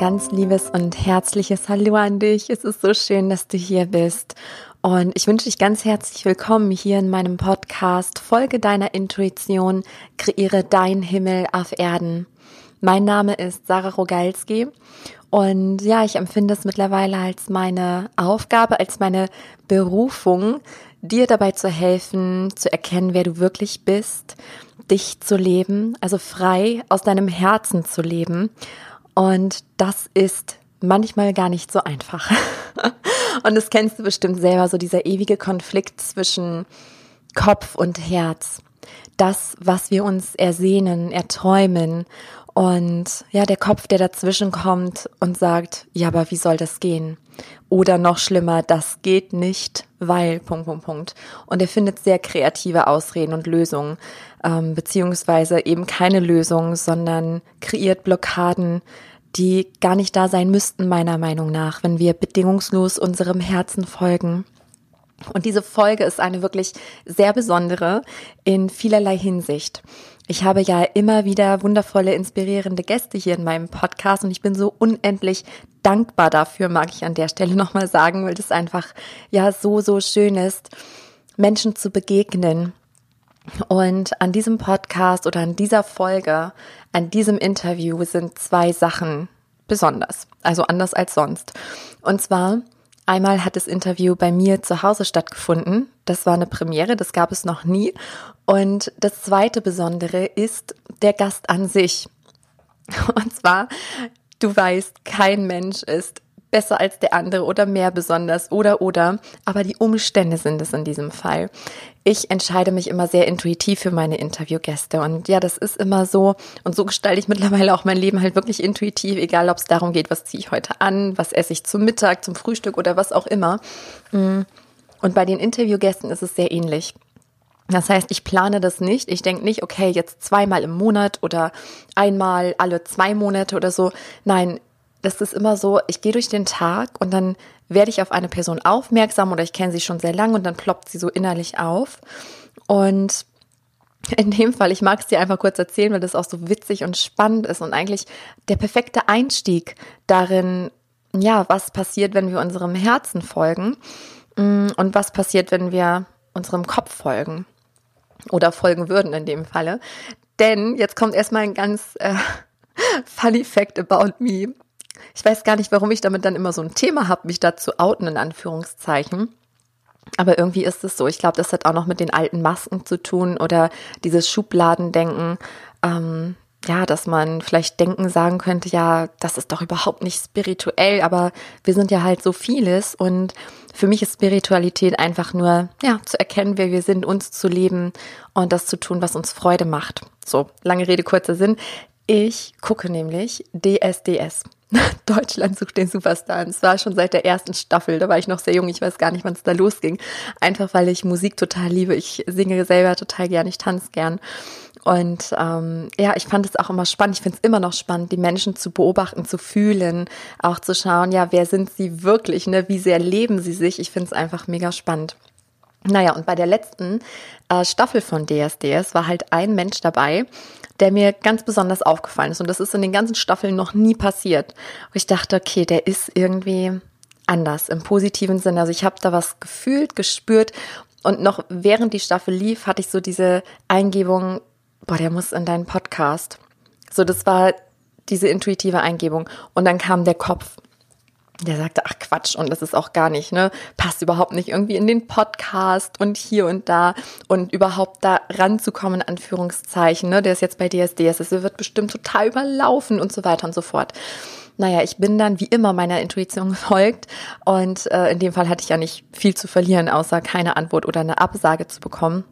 ganz liebes und herzliches Hallo an dich. Es ist so schön, dass du hier bist. Und ich wünsche dich ganz herzlich willkommen hier in meinem Podcast. Folge deiner Intuition, kreiere dein Himmel auf Erden. Mein Name ist Sarah Rogalski und ja, ich empfinde es mittlerweile als meine Aufgabe, als meine Berufung, dir dabei zu helfen, zu erkennen, wer du wirklich bist, dich zu leben, also frei aus deinem Herzen zu leben und das ist manchmal gar nicht so einfach. und das kennst du bestimmt selber, so dieser ewige Konflikt zwischen Kopf und Herz. Das, was wir uns ersehnen, erträumen. Und ja, der Kopf, der dazwischen kommt und sagt, ja, aber wie soll das gehen? Oder noch schlimmer, das geht nicht, weil, Punkt, Punkt, Punkt. Und er findet sehr kreative Ausreden und Lösungen, ähm, beziehungsweise eben keine Lösung, sondern kreiert Blockaden, die gar nicht da sein müssten, meiner Meinung nach, wenn wir bedingungslos unserem Herzen folgen. Und diese Folge ist eine wirklich sehr besondere in vielerlei Hinsicht. Ich habe ja immer wieder wundervolle, inspirierende Gäste hier in meinem Podcast und ich bin so unendlich dankbar dafür, mag ich an der Stelle nochmal sagen, weil das einfach ja so, so schön ist, Menschen zu begegnen, und an diesem Podcast oder an dieser Folge, an diesem Interview sind zwei Sachen besonders, also anders als sonst. Und zwar einmal hat das Interview bei mir zu Hause stattgefunden. Das war eine Premiere, das gab es noch nie. Und das zweite Besondere ist der Gast an sich. Und zwar, du weißt, kein Mensch ist besser als der andere oder mehr besonders oder oder, aber die Umstände sind es in diesem Fall. Ich entscheide mich immer sehr intuitiv für meine Interviewgäste und ja, das ist immer so und so gestalte ich mittlerweile auch mein Leben halt wirklich intuitiv, egal ob es darum geht, was ziehe ich heute an, was esse ich zum Mittag, zum Frühstück oder was auch immer. Mm. Und bei den Interviewgästen ist es sehr ähnlich. Das heißt, ich plane das nicht. Ich denke nicht, okay, jetzt zweimal im Monat oder einmal alle zwei Monate oder so. Nein, das ist immer so, ich gehe durch den Tag und dann werde ich auf eine Person aufmerksam oder ich kenne sie schon sehr lange und dann ploppt sie so innerlich auf. Und in dem Fall, ich mag es dir einfach kurz erzählen, weil das auch so witzig und spannend ist und eigentlich der perfekte Einstieg darin, ja, was passiert, wenn wir unserem Herzen folgen mm, und was passiert, wenn wir unserem Kopf folgen oder folgen würden in dem Falle. Denn jetzt kommt erstmal ein ganz äh, funny fact about me. Ich weiß gar nicht, warum ich damit dann immer so ein Thema habe, mich da zu outen, in Anführungszeichen. Aber irgendwie ist es so. Ich glaube, das hat auch noch mit den alten Masken zu tun oder dieses Schubladendenken. Ähm, ja, dass man vielleicht denken sagen könnte, ja, das ist doch überhaupt nicht spirituell, aber wir sind ja halt so vieles und für mich ist Spiritualität einfach nur, ja, zu erkennen, wer wir sind, uns zu leben und das zu tun, was uns Freude macht. So, lange Rede, kurzer Sinn. Ich gucke nämlich DSDS. Deutschland sucht den Superstar. Und zwar schon seit der ersten Staffel. Da war ich noch sehr jung. Ich weiß gar nicht, wann es da losging. Einfach weil ich Musik total liebe. Ich singe selber total gern. Ich tanze gern. Und ähm, ja, ich fand es auch immer spannend. Ich finde es immer noch spannend, die Menschen zu beobachten, zu fühlen, auch zu schauen, ja, wer sind sie wirklich, ne? Wie sehr leben sie sich? Ich finde es einfach mega spannend. Naja, und bei der letzten äh, Staffel von DSDS war halt ein Mensch dabei, der mir ganz besonders aufgefallen ist. Und das ist in den ganzen Staffeln noch nie passiert. Und ich dachte, okay, der ist irgendwie anders im positiven Sinne. Also ich habe da was gefühlt, gespürt. Und noch während die Staffel lief, hatte ich so diese Eingebung, boah, der muss in deinen Podcast. So, das war diese intuitive Eingebung. Und dann kam der Kopf der sagte, ach Quatsch, und das ist auch gar nicht, ne, passt überhaupt nicht irgendwie in den Podcast und hier und da und überhaupt da ranzukommen, Anführungszeichen, ne, der ist jetzt bei DSDS, es wird bestimmt total überlaufen und so weiter und so fort. Naja, ich bin dann wie immer meiner Intuition gefolgt und äh, in dem Fall hatte ich ja nicht viel zu verlieren, außer keine Antwort oder eine Absage zu bekommen.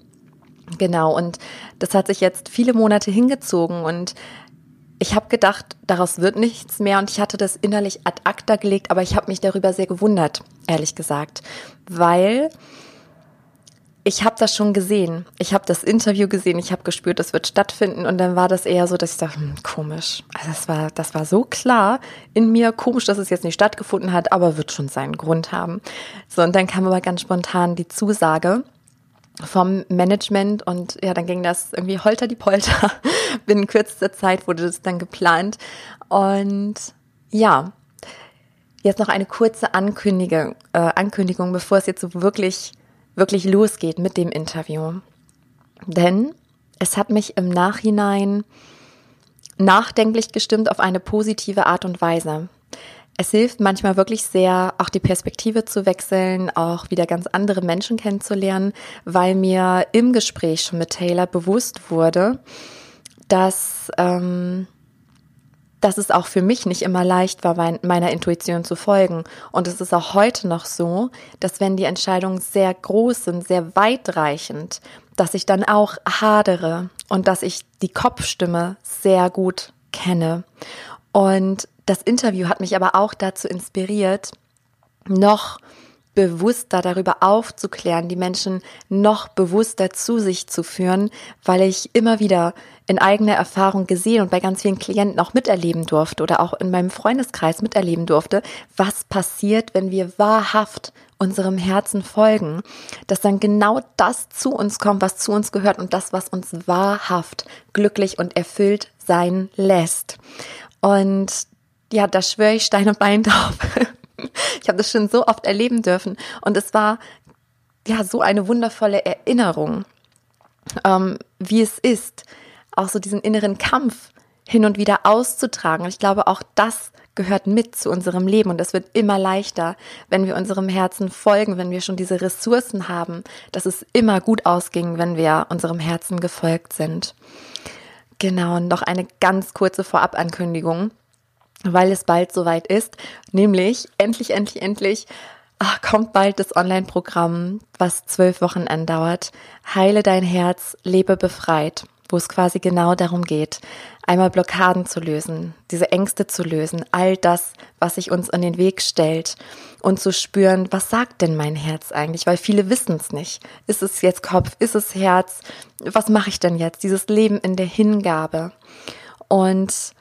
Genau, und das hat sich jetzt viele Monate hingezogen und ich habe gedacht, daraus wird nichts mehr und ich hatte das innerlich ad acta gelegt, aber ich habe mich darüber sehr gewundert, ehrlich gesagt, weil ich habe das schon gesehen. Ich habe das Interview gesehen, ich habe gespürt, das wird stattfinden und dann war das eher so, dass ich dachte, hm, komisch. Also das war, das war so klar in mir, komisch, dass es jetzt nicht stattgefunden hat, aber wird schon seinen Grund haben. So und dann kam aber ganz spontan die Zusage vom Management und ja, dann ging das irgendwie holter die Polter. Binnen kürzester Zeit wurde das dann geplant und Ja, jetzt noch eine kurze Ankündigung, äh, Ankündigung, bevor es jetzt so wirklich, wirklich losgeht mit dem Interview. Denn es hat mich im Nachhinein nachdenklich gestimmt auf eine positive Art und Weise. Es hilft manchmal wirklich sehr, auch die Perspektive zu wechseln, auch wieder ganz andere Menschen kennenzulernen, weil mir im Gespräch schon mit Taylor bewusst wurde, dass, ähm, dass es auch für mich nicht immer leicht war, meiner Intuition zu folgen. Und es ist auch heute noch so, dass wenn die Entscheidungen sehr groß sind, sehr weitreichend, dass ich dann auch hadere und dass ich die Kopfstimme sehr gut kenne. Und das Interview hat mich aber auch dazu inspiriert, noch bewusster darüber aufzuklären, die Menschen noch bewusster zu sich zu führen, weil ich immer wieder in eigener Erfahrung gesehen und bei ganz vielen Klienten auch miterleben durfte oder auch in meinem Freundeskreis miterleben durfte, was passiert, wenn wir wahrhaft unserem Herzen folgen, dass dann genau das zu uns kommt, was zu uns gehört und das, was uns wahrhaft glücklich und erfüllt sein lässt. Und ja, da schwöre ich Stein und Bein drauf. ich habe das schon so oft erleben dürfen und es war ja so eine wundervolle Erinnerung, ähm, wie es ist, auch so diesen inneren Kampf hin und wieder auszutragen. Und ich glaube, auch das gehört mit zu unserem Leben und es wird immer leichter, wenn wir unserem Herzen folgen, wenn wir schon diese Ressourcen haben, dass es immer gut ausging, wenn wir unserem Herzen gefolgt sind. Genau, und noch eine ganz kurze Vorabankündigung weil es bald soweit ist, nämlich endlich, endlich, endlich ach, kommt bald das Online-Programm, was zwölf Wochen andauert. Heile dein Herz, lebe befreit, wo es quasi genau darum geht, einmal Blockaden zu lösen, diese Ängste zu lösen, all das, was sich uns in den Weg stellt und zu spüren, was sagt denn mein Herz eigentlich, weil viele wissen es nicht. Ist es jetzt Kopf, ist es Herz? Was mache ich denn jetzt? Dieses Leben in der Hingabe. Und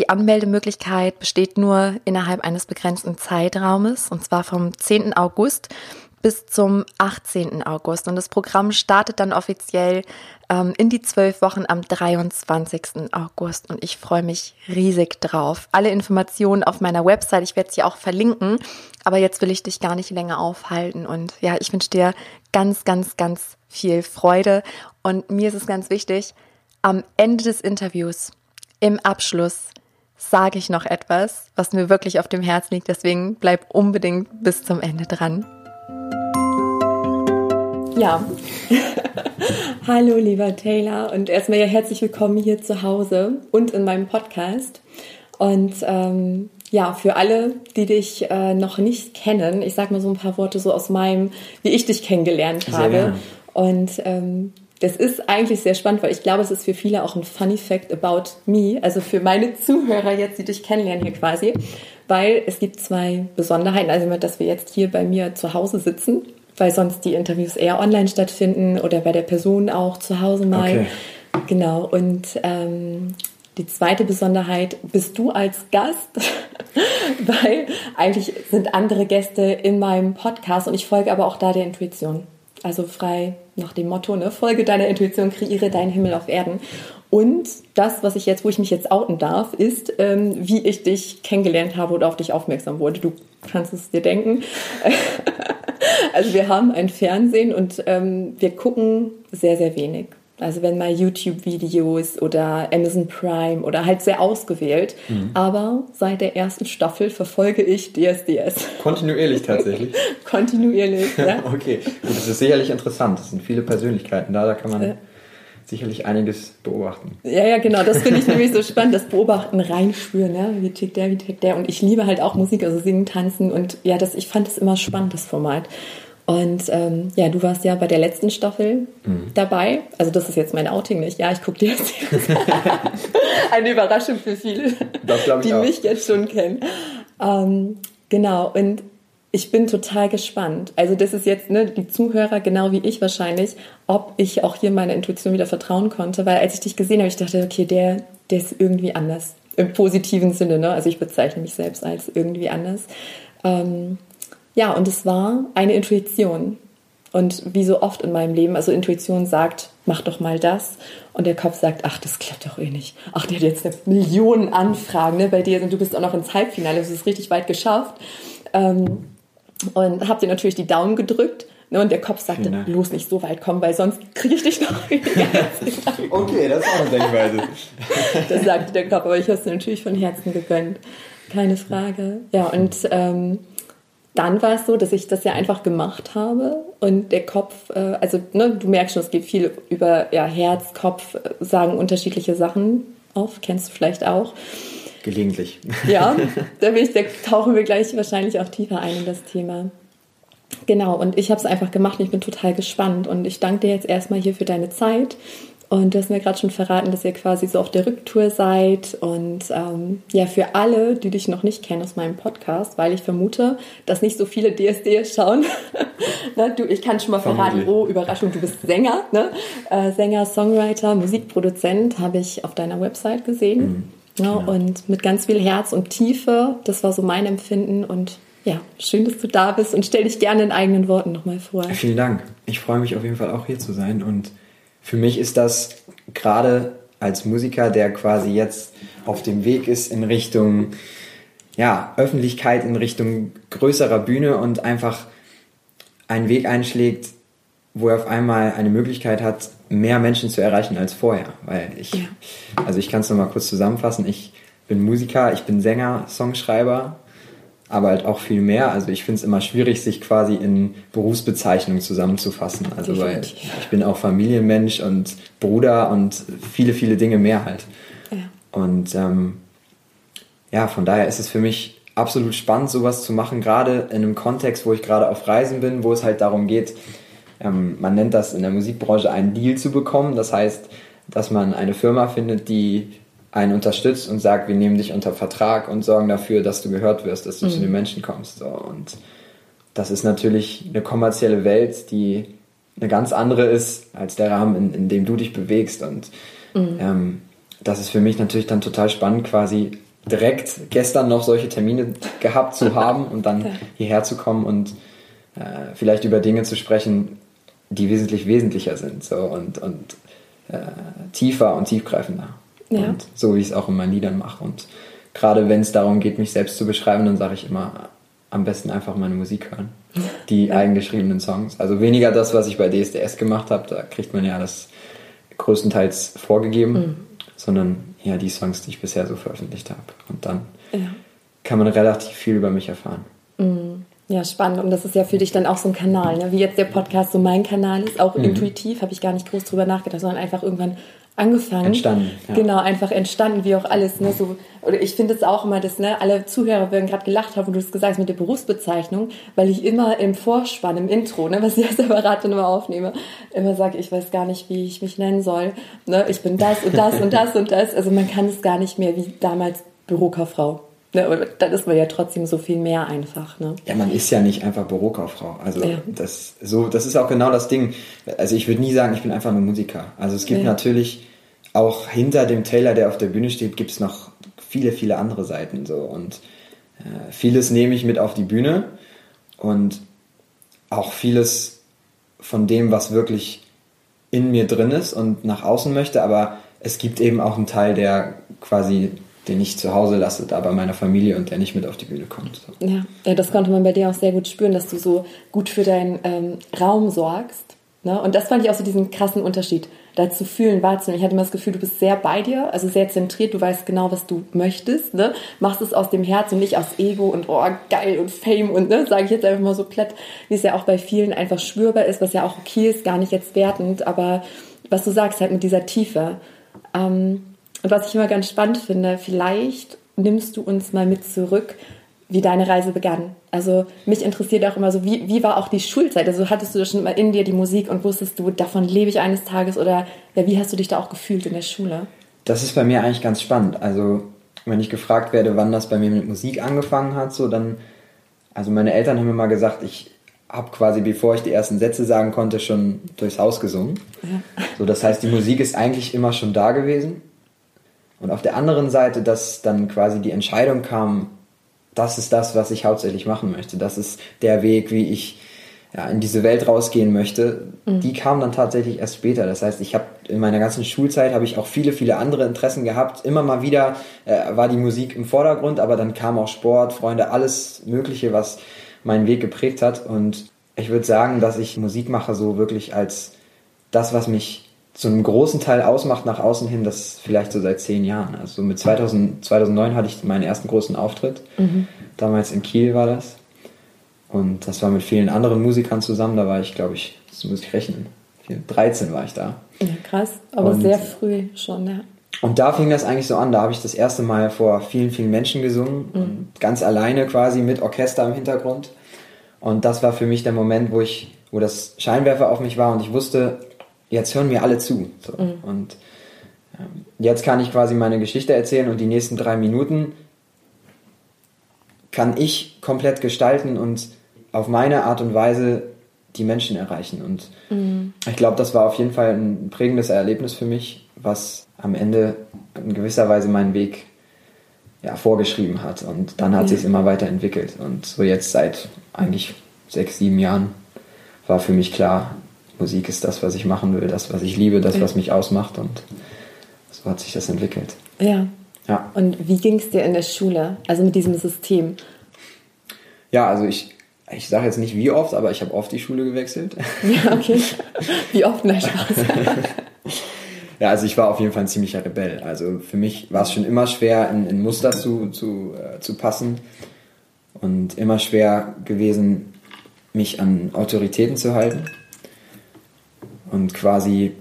die Anmeldemöglichkeit besteht nur innerhalb eines begrenzten Zeitraumes, und zwar vom 10. August bis zum 18. August. Und das Programm startet dann offiziell ähm, in die zwölf Wochen am 23. August. Und ich freue mich riesig drauf. Alle Informationen auf meiner Website, ich werde sie auch verlinken. Aber jetzt will ich dich gar nicht länger aufhalten. Und ja, ich wünsche dir ganz, ganz, ganz viel Freude. Und mir ist es ganz wichtig, am Ende des Interviews, im Abschluss, sage ich noch etwas, was mir wirklich auf dem Herzen liegt. Deswegen bleib unbedingt bis zum Ende dran. Ja, hallo lieber Taylor und erstmal ja herzlich willkommen hier zu Hause und in meinem Podcast. Und ähm, ja, für alle, die dich äh, noch nicht kennen, ich sage mal so ein paar Worte so aus meinem, wie ich dich kennengelernt habe. Und ähm, das ist eigentlich sehr spannend, weil ich glaube, es ist für viele auch ein funny fact about me, also für meine Zuhörer jetzt, die dich kennenlernen hier quasi, weil es gibt zwei Besonderheiten, also dass wir jetzt hier bei mir zu Hause sitzen, weil sonst die Interviews eher online stattfinden oder bei der Person auch zu Hause mal. Okay. Genau, und ähm, die zweite Besonderheit bist du als Gast, weil eigentlich sind andere Gäste in meinem Podcast und ich folge aber auch da der Intuition. Also frei nach dem Motto, ne, folge deiner Intuition, kreiere deinen Himmel auf Erden. Und das, was ich jetzt, wo ich mich jetzt outen darf, ist, ähm, wie ich dich kennengelernt habe oder auf dich aufmerksam wurde. Du kannst es dir denken. also wir haben ein Fernsehen und ähm, wir gucken sehr, sehr wenig. Also wenn mal YouTube-Videos oder Amazon Prime oder halt sehr ausgewählt. Mhm. Aber seit der ersten Staffel verfolge ich DSDS. Kontinuierlich tatsächlich? Kontinuierlich, ja. okay, gut, das ist sicherlich interessant. Das sind viele Persönlichkeiten da, da kann man... Ja sicherlich einiges beobachten. Ja, ja, genau. Das finde ich nämlich so spannend, das Beobachten, reinspüren, ne? wie tickt der, wie tickt der. Und ich liebe halt auch Musik, also singen, tanzen. Und ja, das, ich fand das immer spannend, das Format. Und ähm, ja, du warst ja bei der letzten Staffel mhm. dabei. Also das ist jetzt mein Outing nicht. Ja, ich gucke dir das jetzt. Eine Überraschung für viele, die auch. mich jetzt schon kennen. Ähm, genau, und ich bin total gespannt. Also das ist jetzt ne, die Zuhörer, genau wie ich wahrscheinlich, ob ich auch hier meiner Intuition wieder vertrauen konnte. Weil als ich dich gesehen habe, ich dachte, okay, der, der ist irgendwie anders. Im positiven Sinne. Ne? Also ich bezeichne mich selbst als irgendwie anders. Ähm, ja, und es war eine Intuition. Und wie so oft in meinem Leben, also Intuition sagt mach doch mal das. Und der Kopf sagt, ach, das klappt doch eh nicht. Ach, der hat jetzt eine Million Anfragen ne, bei dir und du bist auch noch ins Halbfinale, das ist richtig weit geschafft. Ähm, und hab dir natürlich die Daumen gedrückt. Ne, und der Kopf sagte, bloß nicht so weit kommen, weil sonst kriege ich dich noch. okay, das ist auch eine Denkweise. das sagte der Kopf, aber ich habe es natürlich von Herzen gegönnt. Keine Frage. Ja, und ähm, dann war es so, dass ich das ja einfach gemacht habe und der Kopf, äh, also ne, du merkst schon, es geht viel über ja, Herz, Kopf, äh, sagen unterschiedliche Sachen auf, kennst du vielleicht auch. Gelegentlich. Ja, da, bin ich, da tauchen wir gleich wahrscheinlich auch tiefer ein in das Thema. Genau, und ich habe es einfach gemacht und ich bin total gespannt. Und ich danke dir jetzt erstmal hier für deine Zeit. Und du hast mir gerade schon verraten, dass ihr quasi so auf der Rücktour seid. Und ähm, ja, für alle, die dich noch nicht kennen aus meinem Podcast, weil ich vermute, dass nicht so viele DSD schauen. ne, du, ich kann schon mal verraten, oh, Überraschung, du bist Sänger. Ne? Äh, Sänger, Songwriter, Musikproduzent, habe ich auf deiner Website gesehen. Mhm, ja, genau. Und mit ganz viel Herz und Tiefe. Das war so mein Empfinden. Und ja, schön, dass du da bist und stell dich gerne in eigenen Worten nochmal vor. Vielen Dank. Ich freue mich auf jeden Fall auch hier zu sein und für mich ist das gerade als Musiker, der quasi jetzt auf dem Weg ist in Richtung ja, Öffentlichkeit, in Richtung größerer Bühne und einfach einen Weg einschlägt, wo er auf einmal eine Möglichkeit hat, mehr Menschen zu erreichen als vorher. Weil ich, ja. also ich kann es nochmal kurz zusammenfassen, ich bin Musiker, ich bin Sänger, Songschreiber, aber halt auch viel mehr. Also ich finde es immer schwierig, sich quasi in Berufsbezeichnungen zusammenzufassen. Also weil ich bin auch Familienmensch und Bruder und viele, viele Dinge mehr halt. Ja. Und ähm, ja, von daher ist es für mich absolut spannend, sowas zu machen, gerade in einem Kontext, wo ich gerade auf Reisen bin, wo es halt darum geht, ähm, man nennt das in der Musikbranche einen Deal zu bekommen. Das heißt, dass man eine Firma findet, die einen unterstützt und sagt, wir nehmen dich unter Vertrag und sorgen dafür, dass du gehört wirst, dass du mhm. zu den Menschen kommst. So. Und das ist natürlich eine kommerzielle Welt, die eine ganz andere ist als der Rahmen, in, in dem du dich bewegst. Und mhm. ähm, das ist für mich natürlich dann total spannend, quasi direkt gestern noch solche Termine gehabt zu haben und dann hierher zu kommen und äh, vielleicht über Dinge zu sprechen, die wesentlich wesentlicher sind so, und, und äh, tiefer und tiefgreifender. Ja. So wie ich es auch in meinen Liedern mache. Und gerade wenn es darum geht, mich selbst zu beschreiben, dann sage ich immer, am besten einfach meine Musik hören. Die ja. eigengeschriebenen Songs. Also weniger das, was ich bei DSDS gemacht habe, da kriegt man ja das größtenteils vorgegeben, mhm. sondern ja die Songs, die ich bisher so veröffentlicht habe. Und dann ja. kann man relativ viel über mich erfahren. Mhm. Ja, spannend. Und das ist ja für dich dann auch so ein Kanal, ne? wie jetzt der Podcast so mein Kanal ist. Auch mhm. intuitiv habe ich gar nicht groß drüber nachgedacht, sondern einfach irgendwann angefangen. Entstanden. Ja. Genau, einfach entstanden, wie auch alles. Ne, so, oder ich finde es auch immer, dass ne, alle Zuhörer werden gerade gelacht haben, wo du es gesagt hast mit der Berufsbezeichnung, weil ich immer im Vorspann, im Intro, ne, was ich als Apparatin immer aufnehme, immer sage, ich weiß gar nicht, wie ich mich nennen soll. Ne, ich bin das und das und das und das. Also man kann es gar nicht mehr wie damals Bürokauffrau. Ne, aber dann ist man ja trotzdem so viel mehr einfach. Ne? Ja, man ist ja nicht einfach Bürokauffrau. Also ja. das, so, das ist auch genau das Ding. Also ich würde nie sagen, ich bin einfach nur Musiker. Also es gibt ja. natürlich auch hinter dem Taylor, der auf der Bühne steht, gibt es noch viele, viele andere Seiten. So. Und äh, vieles nehme ich mit auf die Bühne und auch vieles von dem, was wirklich in mir drin ist und nach außen möchte, aber es gibt eben auch einen Teil, der quasi den ich zu Hause lasse, da bei meiner Familie und der nicht mit auf die Bühne kommt. So. Ja. ja, das konnte man bei dir auch sehr gut spüren, dass du so gut für deinen ähm, Raum sorgst. Ne? Und das fand ich auch so diesen krassen Unterschied da zu fühlen, wahrzunehmen. Ich hatte immer das Gefühl, du bist sehr bei dir, also sehr zentriert, du weißt genau, was du möchtest, ne? machst es aus dem Herz und nicht aus Ego und oh, geil und Fame und ne, sage ich jetzt einfach mal so platt, wie es ja auch bei vielen einfach spürbar ist, was ja auch okay ist, gar nicht jetzt wertend, aber was du sagst, halt mit dieser Tiefe. Ähm, was ich immer ganz spannend finde, vielleicht nimmst du uns mal mit zurück, wie deine Reise begann. Also mich interessiert auch immer so, wie, wie war auch die Schulzeit? Also hattest du schon mal in dir die Musik und wusstest du, davon lebe ich eines Tages oder ja, wie hast du dich da auch gefühlt in der Schule? Das ist bei mir eigentlich ganz spannend. Also wenn ich gefragt werde, wann das bei mir mit Musik angefangen hat, so dann, also meine Eltern haben mir mal gesagt, ich habe quasi, bevor ich die ersten Sätze sagen konnte, schon durchs Haus gesungen. Ja. So, das heißt, die Musik ist eigentlich immer schon da gewesen. Und auf der anderen Seite, dass dann quasi die Entscheidung kam, das ist das, was ich hauptsächlich machen möchte. Das ist der Weg, wie ich ja, in diese Welt rausgehen möchte, mhm. die kam dann tatsächlich erst später. Das heißt, ich habe in meiner ganzen Schulzeit habe ich auch viele, viele andere Interessen gehabt. Immer mal wieder äh, war die Musik im Vordergrund, aber dann kam auch Sport, Freunde, alles Mögliche, was meinen Weg geprägt hat. Und ich würde sagen, dass ich Musik mache so wirklich als das, was mich zu einem großen Teil ausmacht nach außen hin, das vielleicht so seit zehn Jahren. Also mit 2000, 2009 hatte ich meinen ersten großen Auftritt. Mhm. Damals in Kiel war das. Und das war mit vielen anderen Musikern zusammen. Da war ich, glaube ich, das muss ich rechnen, 13 war ich da. Ja, krass, aber und, sehr früh schon, ja. Und da fing das eigentlich so an. Da habe ich das erste Mal vor vielen, vielen Menschen gesungen. Mhm. Ganz alleine quasi mit Orchester im Hintergrund. Und das war für mich der Moment, wo ich, wo das Scheinwerfer auf mich war und ich wusste, jetzt hören mir alle zu. So. Mhm. Und ähm, jetzt kann ich quasi meine Geschichte erzählen und die nächsten drei Minuten kann ich komplett gestalten und auf meine Art und Weise die Menschen erreichen. Und mhm. ich glaube, das war auf jeden Fall ein prägendes Erlebnis für mich, was am Ende in gewisser Weise meinen Weg ja, vorgeschrieben hat. Und dann hat ja. sich immer weiterentwickelt. Und so jetzt seit eigentlich sechs, sieben Jahren war für mich klar, Musik ist das, was ich machen will, das, was ich liebe, das, ja. was mich ausmacht. Und so hat sich das entwickelt. Ja. ja. Und wie ging es dir in der Schule, also mit diesem System? Ja, also ich ich sage jetzt nicht wie oft, aber ich habe oft die Schule gewechselt. Ja, okay. Wie oft? Nein, Spaß. ja, also ich war auf jeden Fall ein ziemlicher Rebell. Also für mich war es schon immer schwer, in, in Muster zu, zu, äh, zu passen und immer schwer gewesen, mich an Autoritäten zu halten. Und quasi,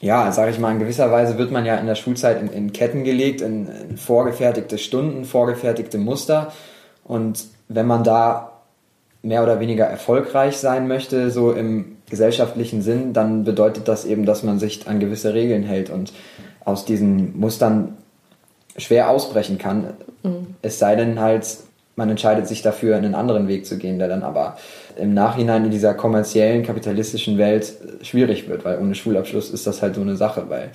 ja, sage ich mal, in gewisser Weise wird man ja in der Schulzeit in, in Ketten gelegt, in, in vorgefertigte Stunden, vorgefertigte Muster. Und wenn man da mehr oder weniger erfolgreich sein möchte, so im gesellschaftlichen Sinn, dann bedeutet das eben, dass man sich an gewisse Regeln hält und aus diesen Mustern schwer ausbrechen kann. Mhm. Es sei denn halt, man entscheidet sich dafür, einen anderen Weg zu gehen, der dann aber im Nachhinein in dieser kommerziellen, kapitalistischen Welt schwierig wird, weil ohne Schulabschluss ist das halt so eine Sache, weil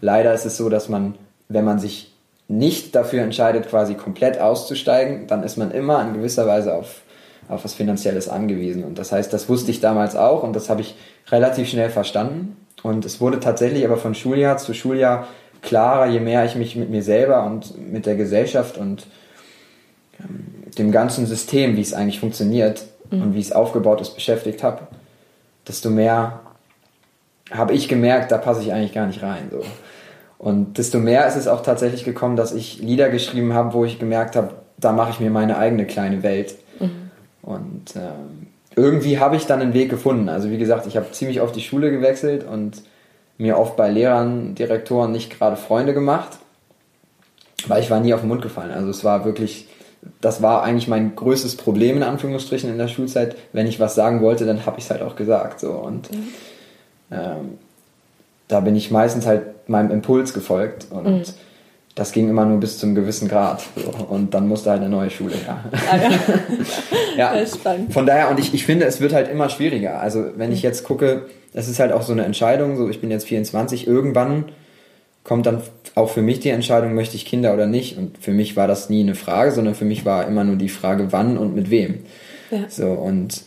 leider ist es so, dass man, wenn man sich nicht dafür entscheidet, quasi komplett auszusteigen, dann ist man immer in gewisser Weise auf auf was Finanzielles angewiesen. Und das heißt, das wusste ich damals auch und das habe ich relativ schnell verstanden. Und es wurde tatsächlich aber von Schuljahr zu Schuljahr klarer, je mehr ich mich mit mir selber und mit der Gesellschaft und ähm, dem ganzen System, wie es eigentlich funktioniert mhm. und wie es aufgebaut ist, beschäftigt habe, desto mehr habe ich gemerkt, da passe ich eigentlich gar nicht rein. So. Und desto mehr ist es auch tatsächlich gekommen, dass ich Lieder geschrieben habe, wo ich gemerkt habe, da mache ich mir meine eigene kleine Welt. Mhm. Und ähm, irgendwie habe ich dann einen Weg gefunden. Also wie gesagt, ich habe ziemlich oft die Schule gewechselt und mir oft bei Lehrern, Direktoren nicht gerade Freunde gemacht, weil ich war nie auf den Mund gefallen. Also es war wirklich, das war eigentlich mein größtes Problem in Anführungsstrichen in der Schulzeit. Wenn ich was sagen wollte, dann habe ich es halt auch gesagt. So. Und mhm. ähm, da bin ich meistens halt meinem Impuls gefolgt und mhm das ging immer nur bis zum gewissen Grad. So. Und dann musste halt eine neue Schule her. Ah, ja. ja. spannend. Von daher, und ich, ich finde, es wird halt immer schwieriger. Also, wenn ich jetzt gucke, es ist halt auch so eine Entscheidung, so ich bin jetzt 24, irgendwann kommt dann auch für mich die Entscheidung, möchte ich Kinder oder nicht. Und für mich war das nie eine Frage, sondern für mich war immer nur die Frage, wann und mit wem. Ja. So, und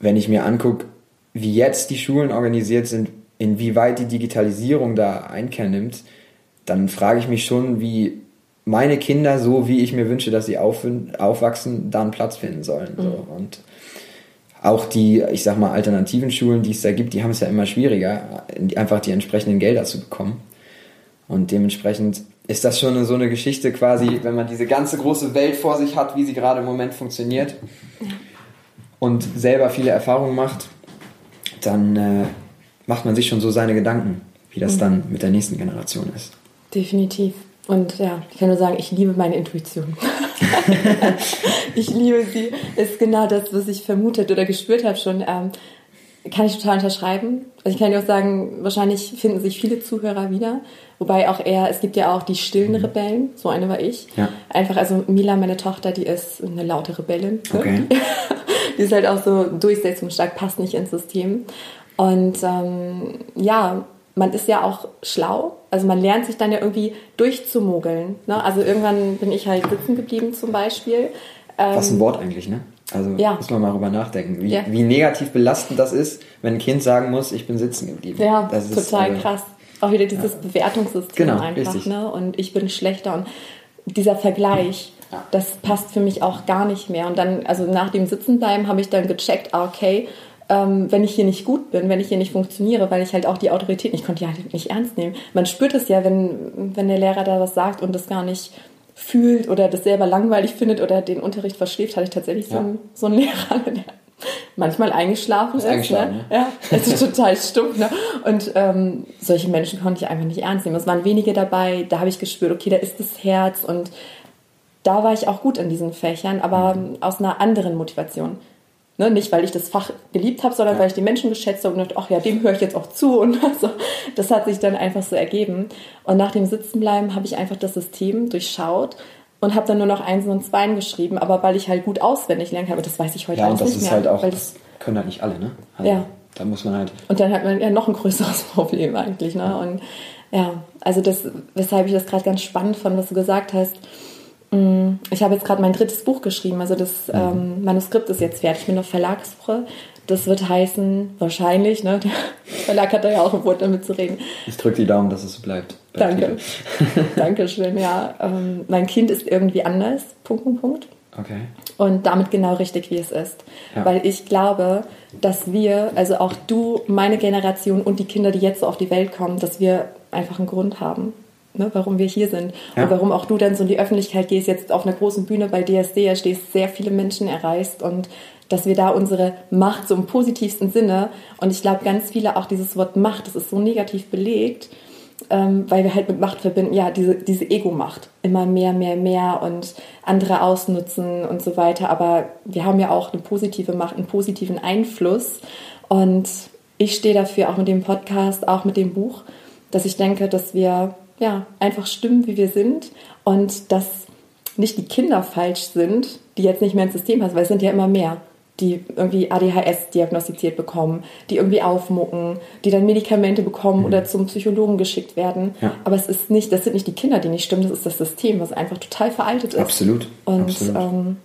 wenn ich mir angucke, wie jetzt die Schulen organisiert sind, inwieweit die Digitalisierung da Einkehr nimmt, dann frage ich mich schon, wie meine Kinder, so wie ich mir wünsche, dass sie auf, aufwachsen, da einen Platz finden sollen. Mhm. So. Und auch die, ich sag mal, alternativen Schulen, die es da gibt, die haben es ja immer schwieriger, einfach die entsprechenden Gelder zu bekommen. Und dementsprechend ist das schon so eine Geschichte quasi, wenn man diese ganze große Welt vor sich hat, wie sie gerade im Moment funktioniert und selber viele Erfahrungen macht, dann äh, macht man sich schon so seine Gedanken, wie das mhm. dann mit der nächsten Generation ist. Definitiv. Und ja, ich kann nur sagen, ich liebe meine Intuition. ich liebe sie. Ist genau das, was ich vermutet oder gespürt habe schon. Ähm, kann ich total unterschreiben. Also ich kann dir auch sagen, wahrscheinlich finden sich viele Zuhörer wieder. Wobei auch eher, es gibt ja auch die stillen mhm. Rebellen, so eine war ich. Ja. Einfach, also Mila, meine Tochter, die ist eine laute Rebellin. Okay. die ist halt auch so durchsetzungsstark, passt nicht ins System. Und ähm, ja, man ist ja auch schlau. Also man lernt sich dann ja irgendwie durchzumogeln. Ne? Also irgendwann bin ich halt sitzen geblieben zum Beispiel. Ähm, Was ein Wort eigentlich, ne? Also ja. muss man mal drüber nachdenken, wie, ja. wie negativ belastend das ist, wenn ein Kind sagen muss, ich bin sitzen geblieben. Ja, das ist total also, krass. Auch wieder dieses ja. Bewertungssystem genau, einfach, ne? Und ich bin schlechter und dieser Vergleich, das passt für mich auch gar nicht mehr. Und dann, also nach dem Sitzenbleiben habe ich dann gecheckt, ah, okay, ähm, wenn ich hier nicht gut bin, wenn ich hier nicht funktioniere, weil ich halt auch die Autorität, ich konnte die halt nicht ernst nehmen. Man spürt es ja, wenn, wenn der Lehrer da was sagt und das gar nicht fühlt oder das selber langweilig findet oder den Unterricht verschläft, hatte ich tatsächlich ja. so, einen, so einen Lehrer, der manchmal eingeschlafen ist. ne? ne? Ja, das ist total stumpf. Ne? Und ähm, solche Menschen konnte ich einfach nicht ernst nehmen. Es waren wenige dabei, da habe ich gespürt, okay, da ist das Herz und da war ich auch gut in diesen Fächern, aber mhm. aus einer anderen Motivation. Ne, nicht, weil ich das Fach geliebt habe, sondern ja. weil ich die Menschen geschätzt habe und dachte, ach ja, dem höre ich jetzt auch zu. Und also, das hat sich dann einfach so ergeben. Und nach dem Sitzenbleiben habe ich einfach das System durchschaut und habe dann nur noch Einsen und Zweien geschrieben. Aber weil ich halt gut auswendig lernen kann, aber das weiß ich heute ja, nicht mehr. Ja, und das ist halt auch, das können halt nicht alle, ne? Also, ja. Da muss man halt... Und dann hat man ja noch ein größeres Problem eigentlich, ne? Und ja, also das, weshalb ich das gerade ganz spannend fand, was du gesagt hast, ich habe jetzt gerade mein drittes Buch geschrieben, also das mhm. ähm, Manuskript ist jetzt fertig, ich bin noch Verlagswoche. Das wird heißen, wahrscheinlich, ne? Der Verlag hat da ja auch ein Wort damit zu reden. Ich drücke die Daumen, dass es so bleibt. Danke. Dankeschön, ja. Ähm, mein Kind ist irgendwie anders, Punkt, Punkt, Punkt. Okay. Und damit genau richtig, wie es ist. Ja. Weil ich glaube, dass wir, also auch du, meine Generation und die Kinder, die jetzt so auf die Welt kommen, dass wir einfach einen Grund haben ne, warum wir hier sind ja. und warum auch du dann so in die Öffentlichkeit gehst, jetzt auf einer großen Bühne bei DSD ja stehst, sehr viele Menschen erreichst und dass wir da unsere Macht so im positivsten Sinne und ich glaube ganz viele auch dieses Wort Macht, das ist so negativ belegt, ähm, weil wir halt mit Macht verbinden, ja, diese, diese Ego-Macht. Immer mehr, mehr, mehr und andere ausnutzen und so weiter. Aber wir haben ja auch eine positive Macht, einen positiven Einfluss. Und ich stehe dafür auch mit dem Podcast, auch mit dem Buch, dass ich denke, dass wir ja, einfach stimmen, wie wir sind und dass nicht die Kinder falsch sind, die jetzt nicht mehr ins System passen, weil es sind ja immer mehr, die irgendwie ADHS diagnostiziert bekommen, die irgendwie aufmucken, die dann Medikamente bekommen mhm. oder zum Psychologen geschickt werden. Ja. Aber es ist nicht, das sind nicht die Kinder, die nicht stimmen, das ist das System, was einfach total veraltet ist. Absolut. Und Absolut. Ähm,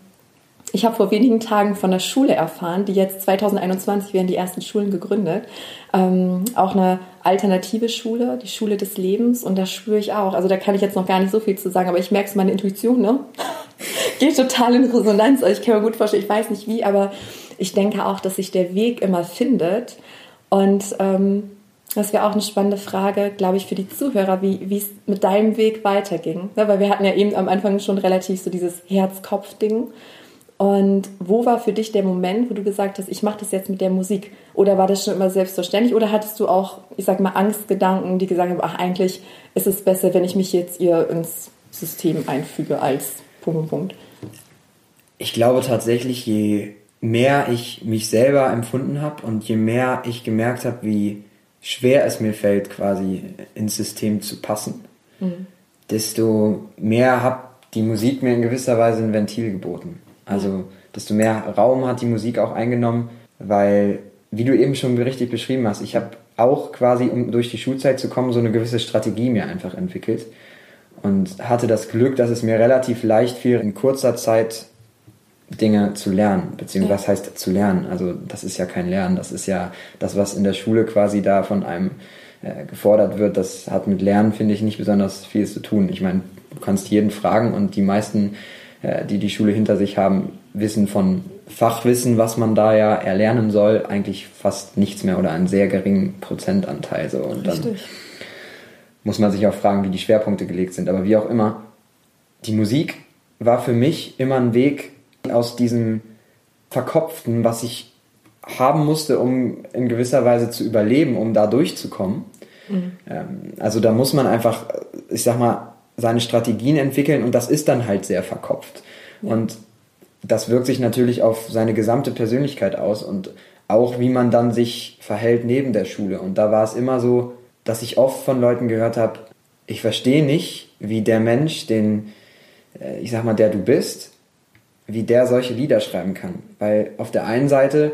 ich habe vor wenigen Tagen von der Schule erfahren, die jetzt 2021 werden die ersten Schulen gegründet. Ähm, auch eine alternative Schule, die Schule des Lebens. Und da spüre ich auch, also da kann ich jetzt noch gar nicht so viel zu sagen, aber ich merke es, meine Intuition, ne? Geht total in Resonanz. Also ich kann mir gut vorstellen, ich weiß nicht wie, aber ich denke auch, dass sich der Weg immer findet. Und ähm, das wäre auch eine spannende Frage, glaube ich, für die Zuhörer, wie es mit deinem Weg weiterging. Ja, weil wir hatten ja eben am Anfang schon relativ so dieses Herz-Kopf-Ding. Und wo war für dich der Moment, wo du gesagt hast, ich mache das jetzt mit der Musik? Oder war das schon immer selbstverständlich? Oder hattest du auch, ich sag mal, Angstgedanken, die gesagt haben, ach, eigentlich ist es besser, wenn ich mich jetzt ihr ins System einfüge als Punkt, Punkt? Ich glaube tatsächlich, je mehr ich mich selber empfunden habe und je mehr ich gemerkt habe, wie schwer es mir fällt, quasi ins System zu passen, mhm. desto mehr hat die Musik mir in gewisser Weise ein Ventil geboten. Also desto mehr Raum hat die Musik auch eingenommen, weil, wie du eben schon richtig beschrieben hast, ich habe auch quasi, um durch die Schulzeit zu kommen, so eine gewisse Strategie mir einfach entwickelt und hatte das Glück, dass es mir relativ leicht fiel, in kurzer Zeit Dinge zu lernen, beziehungsweise ja. was heißt zu lernen? Also das ist ja kein Lernen, das ist ja das, was in der Schule quasi da von einem äh, gefordert wird. Das hat mit Lernen, finde ich, nicht besonders viel zu tun. Ich meine, du kannst jeden fragen und die meisten die die Schule hinter sich haben, wissen von Fachwissen, was man da ja erlernen soll, eigentlich fast nichts mehr oder einen sehr geringen Prozentanteil. So. Und dann muss man sich auch fragen, wie die Schwerpunkte gelegt sind. Aber wie auch immer, die Musik war für mich immer ein Weg aus diesem Verkopften, was ich haben musste, um in gewisser Weise zu überleben, um da durchzukommen. Mhm. Ähm, also da muss man einfach, ich sag mal, seine Strategien entwickeln und das ist dann halt sehr verkopft. Ja. Und das wirkt sich natürlich auf seine gesamte Persönlichkeit aus und auch wie man dann sich verhält neben der Schule. Und da war es immer so, dass ich oft von Leuten gehört habe, ich verstehe nicht, wie der Mensch, den, äh, ich sag mal, der du bist, wie der solche Lieder schreiben kann. Weil auf der einen Seite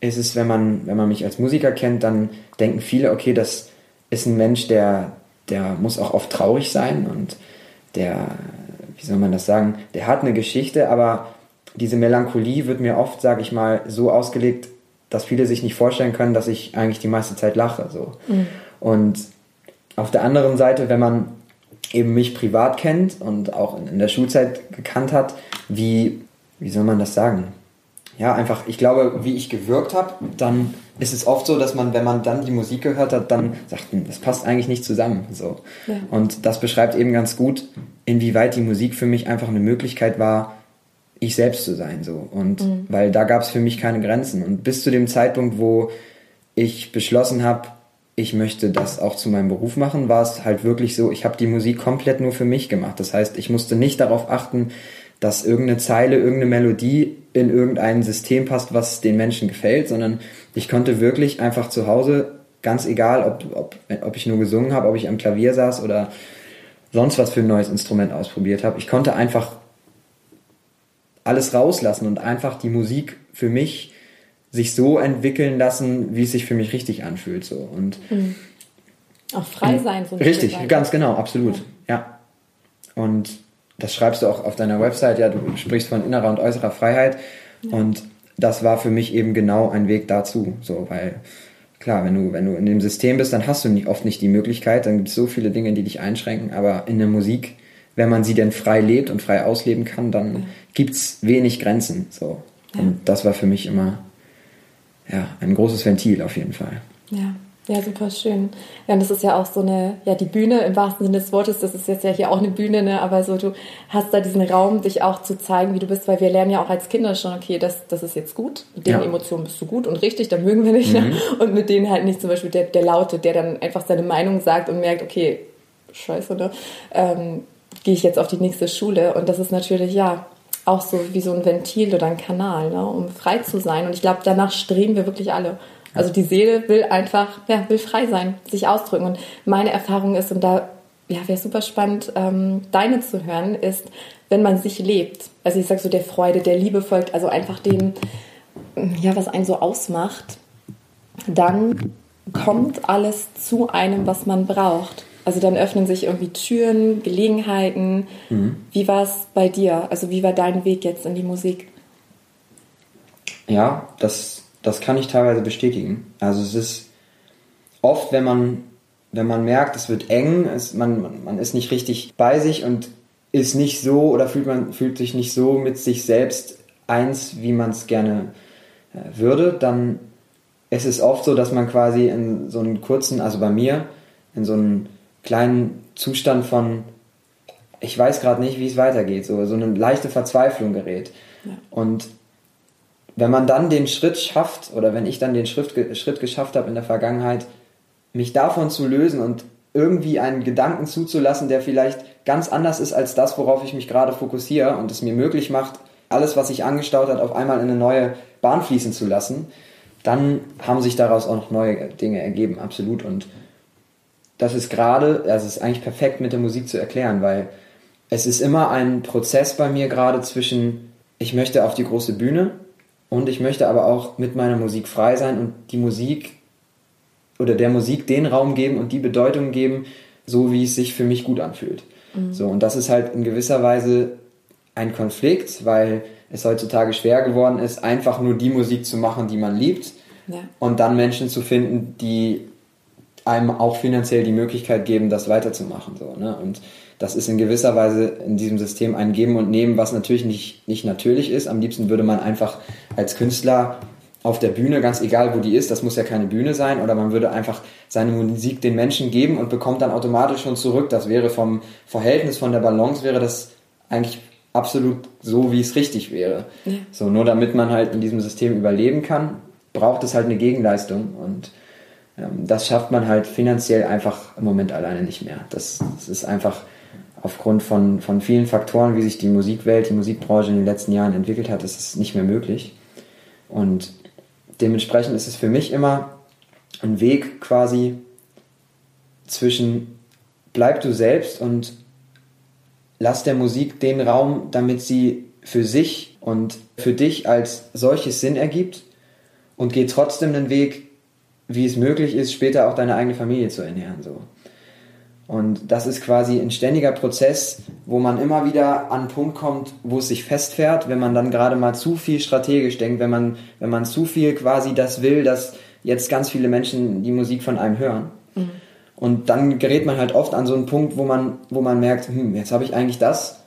ist es, wenn man, wenn man mich als Musiker kennt, dann denken viele, okay, das ist ein Mensch, der, der muss auch oft traurig sein und der, wie soll man das sagen, der hat eine Geschichte, aber diese Melancholie wird mir oft, sage ich mal, so ausgelegt, dass viele sich nicht vorstellen können, dass ich eigentlich die meiste Zeit lache. So. Mhm. Und auf der anderen Seite, wenn man eben mich privat kennt und auch in der Schulzeit gekannt hat, wie, wie soll man das sagen? Ja, einfach, ich glaube, wie ich gewirkt habe, dann ist es oft so, dass man, wenn man dann die Musik gehört hat, dann sagt, hm, das passt eigentlich nicht zusammen. So. Ja. Und das beschreibt eben ganz gut, inwieweit die Musik für mich einfach eine Möglichkeit war, ich selbst zu sein. So. Und mhm. weil da gab es für mich keine Grenzen. Und bis zu dem Zeitpunkt, wo ich beschlossen habe, ich möchte das auch zu meinem Beruf machen, war es halt wirklich so, ich habe die Musik komplett nur für mich gemacht. Das heißt, ich musste nicht darauf achten, dass irgendeine Zeile, irgendeine Melodie in irgendein System passt, was den Menschen gefällt, sondern ich konnte wirklich einfach zu Hause, ganz egal, ob, ob, ob ich nur gesungen habe, ob ich am Klavier saß oder sonst was für ein neues Instrument ausprobiert habe, ich konnte einfach alles rauslassen und einfach die Musik für mich sich so entwickeln lassen, wie es sich für mich richtig anfühlt. So. Und mhm. Auch frei sein. So richtig, ganz genau, absolut. Ja. ja. Und das schreibst du auch auf deiner Website, ja, du sprichst von innerer und äußerer Freiheit. Ja. Und das war für mich eben genau ein Weg dazu. So, weil klar, wenn du, wenn du in dem System bist, dann hast du nicht, oft nicht die Möglichkeit, dann gibt es so viele Dinge, die dich einschränken, aber in der Musik, wenn man sie denn frei lebt und frei ausleben kann, dann ja. gibt es wenig Grenzen. So. Und das war für mich immer ja, ein großes Ventil auf jeden Fall. Ja. Ja, super schön. Ja, und das ist ja auch so eine, ja, die Bühne im wahrsten Sinne des Wortes, das ist jetzt ja hier auch eine Bühne, ne, aber so, du hast da diesen Raum, dich auch zu zeigen, wie du bist, weil wir lernen ja auch als Kinder schon, okay, das, das ist jetzt gut, mit den ja. Emotionen bist du gut und richtig, da mögen wir nicht, ne? mhm. ne? und mit denen halt nicht zum Beispiel der, der Laute, der dann einfach seine Meinung sagt und merkt, okay, scheiße, ne, ähm, gehe ich jetzt auf die nächste Schule und das ist natürlich, ja, auch so wie so ein Ventil oder ein Kanal, ne, um frei zu sein. Und ich glaube, danach streben wir wirklich alle. Also die Seele will einfach, ja, will frei sein, sich ausdrücken. Und meine Erfahrung ist, und da ja, wäre super spannend, ähm, deine zu hören, ist, wenn man sich lebt. Also ich sage so, der Freude, der Liebe folgt, also einfach dem, ja, was einen so ausmacht, dann kommt alles zu einem, was man braucht. Also dann öffnen sich irgendwie Türen, Gelegenheiten. Mhm. Wie war es bei dir? Also wie war dein Weg jetzt in die Musik? Ja, das, das kann ich teilweise bestätigen. Also es ist oft, wenn man, wenn man merkt, es wird eng, es, man, man ist nicht richtig bei sich und ist nicht so oder fühlt man fühlt sich nicht so mit sich selbst eins, wie man es gerne äh, würde, dann ist es oft so, dass man quasi in so einen kurzen, also bei mir, in so einen kleinen Zustand von, ich weiß gerade nicht, wie es weitergeht, so, so eine leichte Verzweiflung gerät. Ja. Und wenn man dann den Schritt schafft, oder wenn ich dann den Schritt, Schritt geschafft habe in der Vergangenheit, mich davon zu lösen und irgendwie einen Gedanken zuzulassen, der vielleicht ganz anders ist als das, worauf ich mich gerade fokussiere und es mir möglich macht, alles, was sich angestaut hat, auf einmal in eine neue Bahn fließen zu lassen, dann haben sich daraus auch noch neue Dinge ergeben, absolut. Und das ist gerade, also es ist eigentlich perfekt mit der Musik zu erklären, weil es ist immer ein Prozess bei mir gerade zwischen, ich möchte auf die große Bühne und ich möchte aber auch mit meiner Musik frei sein und die Musik oder der Musik den Raum geben und die Bedeutung geben, so wie es sich für mich gut anfühlt. Mhm. So, und das ist halt in gewisser Weise ein Konflikt, weil es heutzutage schwer geworden ist, einfach nur die Musik zu machen, die man liebt. Ja. Und dann Menschen zu finden, die einem auch finanziell die Möglichkeit geben, das weiterzumachen. So, ne? Und das ist in gewisser Weise in diesem System ein Geben und Nehmen, was natürlich nicht, nicht natürlich ist. Am liebsten würde man einfach als Künstler auf der Bühne, ganz egal wo die ist, das muss ja keine Bühne sein, oder man würde einfach seine Musik den Menschen geben und bekommt dann automatisch schon zurück. Das wäre vom Verhältnis, von der Balance, wäre das eigentlich absolut so, wie es richtig wäre. Ja. So, nur damit man halt in diesem System überleben kann, braucht es halt eine Gegenleistung und ähm, das schafft man halt finanziell einfach im Moment alleine nicht mehr. Das, das ist einfach aufgrund von, von vielen Faktoren, wie sich die Musikwelt, die Musikbranche in den letzten Jahren entwickelt hat, ist es nicht mehr möglich. Und dementsprechend ist es für mich immer ein Weg quasi zwischen bleib du selbst und lass der Musik den Raum, damit sie für sich und für dich als solches Sinn ergibt und geh trotzdem den Weg, wie es möglich ist, später auch deine eigene Familie zu ernähren. So. Und das ist quasi ein ständiger Prozess, wo man immer wieder an einen Punkt kommt, wo es sich festfährt, wenn man dann gerade mal zu viel strategisch denkt, wenn man, wenn man zu viel quasi das will, dass jetzt ganz viele Menschen die Musik von einem hören. Mhm. Und dann gerät man halt oft an so einen Punkt, wo man, wo man merkt, hm, jetzt habe ich eigentlich das,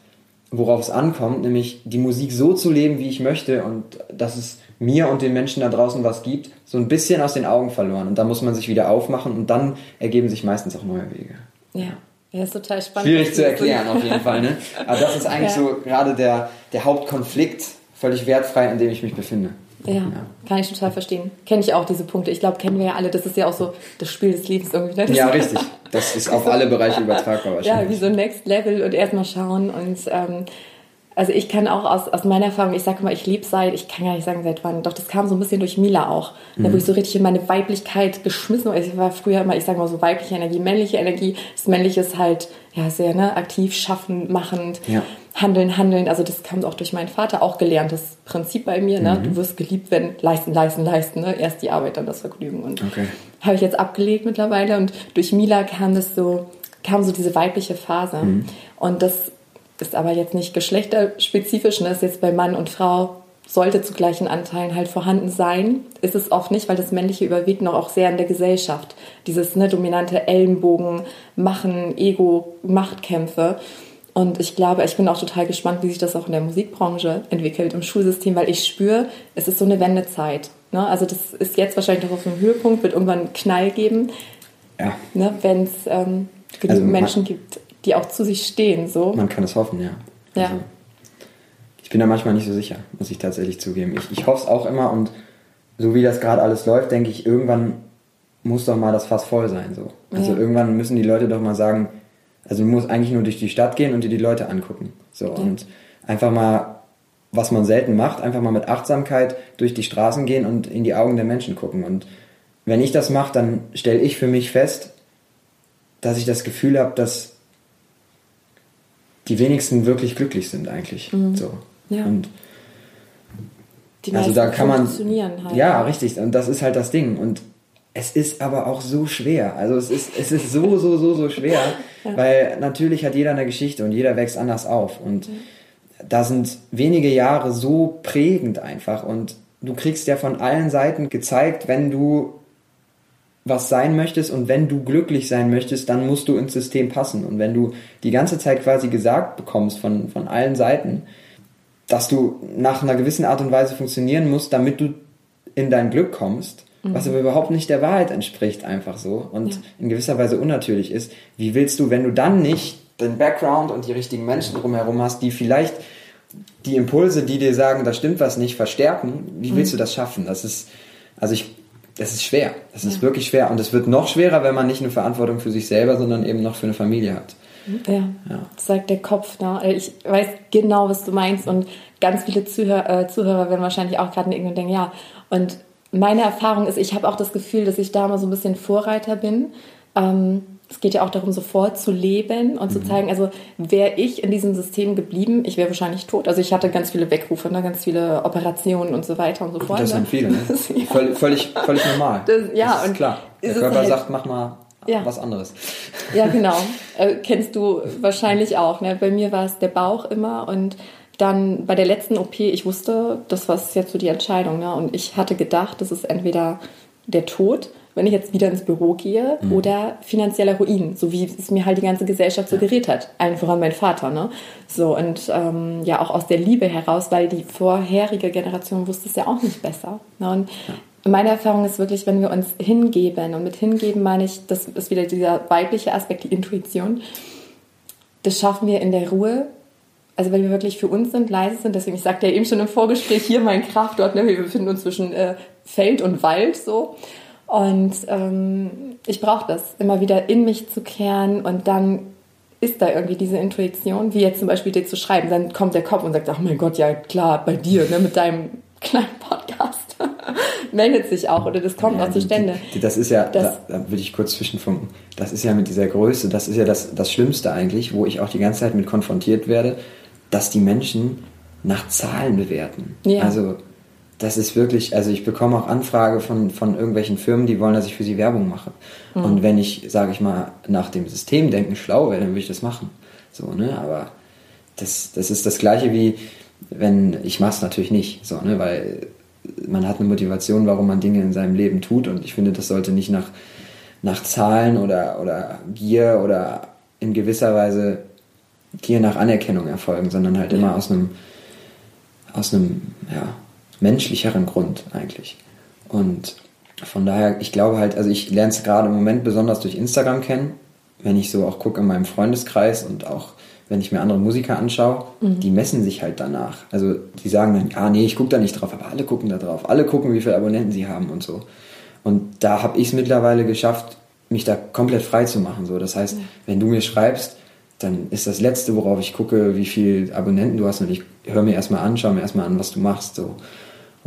worauf es ankommt, nämlich die Musik so zu leben, wie ich möchte und dass es mir und den Menschen da draußen was gibt, so ein bisschen aus den Augen verloren. Und da muss man sich wieder aufmachen und dann ergeben sich meistens auch neue Wege. Ja. Ja, ist total spannend. Schwierig zu erklären, auf jeden Fall. Ne? Aber das ist eigentlich ja. so gerade der, der Hauptkonflikt, völlig wertfrei, in dem ich mich befinde. Ja, ja, kann ich total verstehen. Kenne ich auch diese Punkte. Ich glaube, kennen wir ja alle. Das ist ja auch so das Spiel des Lebens irgendwie. Ne? Ja, richtig. Das ist auf alle Bereiche übertragbar wahrscheinlich. Ja, wie so Next Level und erstmal schauen und ähm, also ich kann auch aus, aus meiner Erfahrung, ich sage mal, ich lebe seit, ich kann gar nicht sagen seit wann, doch das kam so ein bisschen durch Mila auch, mhm. da wo ich so richtig in meine Weiblichkeit geschmissen war. Ich war früher immer, ich sage mal so weibliche Energie, männliche Energie. Das männliche ist halt ja sehr ne, aktiv, schaffen, machend, ja. handeln, handeln. Also das kam auch durch meinen Vater, auch gelerntes Prinzip bei mir. Ne? Mhm. Du wirst geliebt, wenn leisten, leisten, leisten. Ne? Erst die Arbeit, dann das Vergnügen. Und okay. habe ich jetzt abgelegt mittlerweile. Und durch Mila kam das so, kam so diese weibliche Phase. Mhm. Und das ist aber jetzt nicht geschlechterspezifisch, ne? ist jetzt bei Mann und Frau, sollte zu gleichen Anteilen halt vorhanden sein. Ist es oft nicht, weil das Männliche überwiegt noch auch sehr in der Gesellschaft. Dieses ne, dominante Ellenbogen, Machen, Ego, Machtkämpfe. Und ich glaube, ich bin auch total gespannt, wie sich das auch in der Musikbranche entwickelt, im Schulsystem, weil ich spüre, es ist so eine Wendezeit. Ne? Also das ist jetzt wahrscheinlich noch auf dem Höhepunkt, wird irgendwann einen Knall geben, ja. ne? wenn es ähm, genügend also Menschen gibt, die auch zu sich stehen. So. Man kann es hoffen, ja. ja. Also, ich bin da manchmal nicht so sicher, muss ich tatsächlich zugeben. Ich, ich hoffe es auch immer und so wie das gerade alles läuft, denke ich, irgendwann muss doch mal das Fass voll sein. So. Also ja. irgendwann müssen die Leute doch mal sagen, also du musst eigentlich nur durch die Stadt gehen und dir die Leute angucken. So. Ja. Und einfach mal, was man selten macht, einfach mal mit Achtsamkeit durch die Straßen gehen und in die Augen der Menschen gucken. Und wenn ich das mache, dann stelle ich für mich fest, dass ich das Gefühl habe, dass die wenigsten wirklich glücklich sind eigentlich. Mhm. So. Ja. Und die also da kann man halt. Ja, richtig. Und das ist halt das Ding. Und es ist aber auch so schwer. Also es ist, es ist so, so, so, so schwer, ja. weil natürlich hat jeder eine Geschichte und jeder wächst anders auf. Und mhm. da sind wenige Jahre so prägend einfach. Und du kriegst ja von allen Seiten gezeigt, wenn du was sein möchtest und wenn du glücklich sein möchtest, dann musst du ins System passen. Und wenn du die ganze Zeit quasi gesagt bekommst von, von allen Seiten, dass du nach einer gewissen Art und Weise funktionieren musst, damit du in dein Glück kommst, mhm. was aber überhaupt nicht der Wahrheit entspricht, einfach so und ja. in gewisser Weise unnatürlich ist, wie willst du, wenn du dann nicht den Background und die richtigen Menschen drumherum hast, die vielleicht die Impulse, die dir sagen, da stimmt was nicht, verstärken, wie willst mhm. du das schaffen? Das ist, also ich das ist schwer. Das ja. ist wirklich schwer. Und es wird noch schwerer, wenn man nicht eine Verantwortung für sich selber, sondern eben noch für eine Familie hat. Ja, ja. das sagt der Kopf. Ne? Ich weiß genau, was du meinst. Und ganz viele Zuhör äh, Zuhörer werden wahrscheinlich auch gerade irgendwann denken, ja. Und meine Erfahrung ist, ich habe auch das Gefühl, dass ich da mal so ein bisschen Vorreiter bin. Ähm, es geht ja auch darum, sofort zu leben und mhm. zu zeigen, also wäre ich in diesem System geblieben, ich wäre wahrscheinlich tot. Also ich hatte ganz viele Wegrufe, ne, ganz viele Operationen und so weiter und so fort. Das sind ne? viele, ne? Das, ja. völlig, völlig, völlig normal. Das, ja, das ist und klar. Der Körper halt, sagt, mach mal ja. was anderes. Ja, genau. Äh, kennst du wahrscheinlich auch. Ne? Bei mir war es der Bauch immer und dann bei der letzten OP, ich wusste, das war jetzt so die Entscheidung. Ne? Und ich hatte gedacht, das ist entweder der Tod wenn ich jetzt wieder ins Büro gehe mhm. oder finanzieller Ruin, so wie es mir halt die ganze Gesellschaft suggeriert hat. Allen voran mein Vater, ne? So, und ähm, ja, auch aus der Liebe heraus, weil die vorherige Generation wusste es ja auch nicht besser. Ne? Und ja. meine Erfahrung ist wirklich, wenn wir uns hingeben, und mit hingeben meine ich, das ist wieder dieser weibliche Aspekt, die Intuition, das schaffen wir in der Ruhe also wenn wir wirklich für uns sind, leise sind, deswegen, ich sagte ja eben schon im Vorgespräch, hier mein Kraftort, ne, wir befinden uns zwischen äh, Feld und Wald so. Und ähm, ich brauche das, immer wieder in mich zu kehren und dann ist da irgendwie diese Intuition, wie jetzt zum Beispiel dir zu schreiben. Dann kommt der Kopf und sagt, ach mein Gott, ja klar, bei dir, ne, mit deinem kleinen Podcast. Meldet sich auch oder das kommt ja, auch zustande. Das ist ja, das, da, da würde ich kurz zwischenfunken, das ist ja mit dieser Größe, das ist ja das, das Schlimmste eigentlich, wo ich auch die ganze Zeit mit konfrontiert werde, dass die Menschen nach Zahlen bewerten. Ja. Also das ist wirklich, also ich bekomme auch Anfrage von, von irgendwelchen Firmen, die wollen, dass ich für sie Werbung mache. Mhm. Und wenn ich, sage ich mal, nach dem Systemdenken schlau wäre, dann würde ich das machen. So, ne? Aber das, das ist das Gleiche wie, wenn, ich mache es natürlich nicht, so, ne, weil man hat eine Motivation, warum man Dinge in seinem Leben tut und ich finde, das sollte nicht nach, nach Zahlen oder, oder Gier oder in gewisser Weise Gier nach Anerkennung erfolgen, sondern halt immer aus einem, aus einem, ja, menschlicheren Grund eigentlich. Und von daher, ich glaube halt, also ich lerne es gerade im Moment besonders durch Instagram kennen, wenn ich so auch gucke in meinem Freundeskreis und auch wenn ich mir andere Musiker anschaue, mhm. die messen sich halt danach. Also die sagen dann, ah nee, ich gucke da nicht drauf, aber alle gucken da drauf. Alle gucken, wie viele Abonnenten sie haben und so. Und da habe ich es mittlerweile geschafft, mich da komplett frei zu machen. So. Das heißt, ja. wenn du mir schreibst, dann ist das Letzte, worauf ich gucke, wie viele Abonnenten du hast und ich höre mir erstmal an, schaue mir erstmal an, was du machst. So.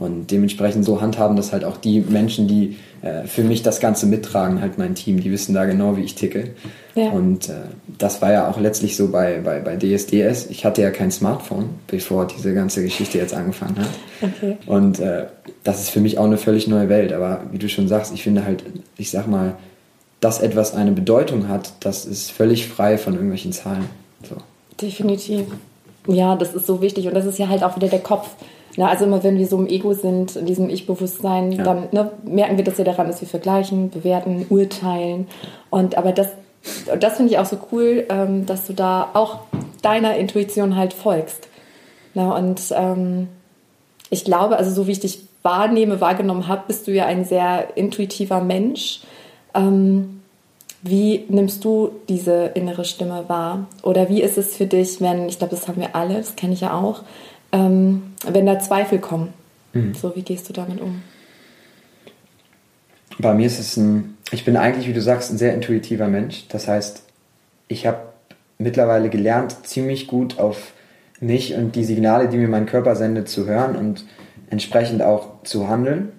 Und dementsprechend so handhaben das halt auch die Menschen, die äh, für mich das Ganze mittragen, halt mein Team, die wissen da genau, wie ich ticke. Ja. Und äh, das war ja auch letztlich so bei, bei, bei DSDS. Ich hatte ja kein Smartphone, bevor diese ganze Geschichte jetzt angefangen hat. Okay. Und äh, das ist für mich auch eine völlig neue Welt. Aber wie du schon sagst, ich finde halt, ich sag mal, dass etwas eine Bedeutung hat, das ist völlig frei von irgendwelchen Zahlen. So. Definitiv. Ja, das ist so wichtig. Und das ist ja halt auch wieder der Kopf na, also immer wenn wir so im Ego sind, in diesem Ich-Bewusstsein, ja. dann ne, merken wir das ja daran, dass wir vergleichen, bewerten, urteilen. Und aber das, das finde ich auch so cool, ähm, dass du da auch deiner Intuition halt folgst. Na, und ähm, ich glaube, also so wie ich dich wahrnehme, wahrgenommen habe, bist du ja ein sehr intuitiver Mensch. Ähm, wie nimmst du diese innere Stimme wahr? Oder wie ist es für dich, wenn, ich glaube, das haben wir alle, das kenne ich ja auch, ähm, wenn da Zweifel kommen. Mhm. So, wie gehst du damit um? Bei mir ist es ein, ich bin eigentlich, wie du sagst, ein sehr intuitiver Mensch. Das heißt, ich habe mittlerweile gelernt, ziemlich gut auf mich und die Signale, die mir mein Körper sendet, zu hören und entsprechend auch zu handeln.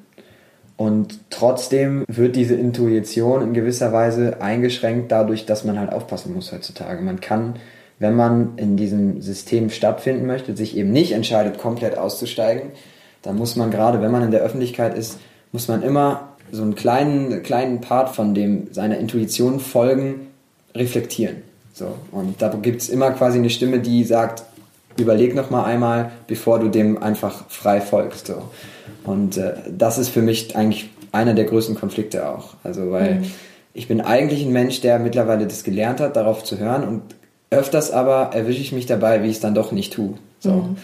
Und trotzdem wird diese Intuition in gewisser Weise eingeschränkt dadurch, dass man halt aufpassen muss heutzutage. Man kann wenn man in diesem System stattfinden möchte, sich eben nicht entscheidet, komplett auszusteigen, dann muss man gerade, wenn man in der Öffentlichkeit ist, muss man immer so einen kleinen, kleinen Part von dem seiner Intuition folgen, reflektieren. So. Und da gibt es immer quasi eine Stimme, die sagt, überleg noch mal einmal, bevor du dem einfach frei folgst. So. Und äh, das ist für mich eigentlich einer der größten Konflikte auch. Also weil mhm. ich bin eigentlich ein Mensch, der mittlerweile das gelernt hat, darauf zu hören und Öfters aber erwische ich mich dabei, wie ich es dann doch nicht tue. So. Mhm.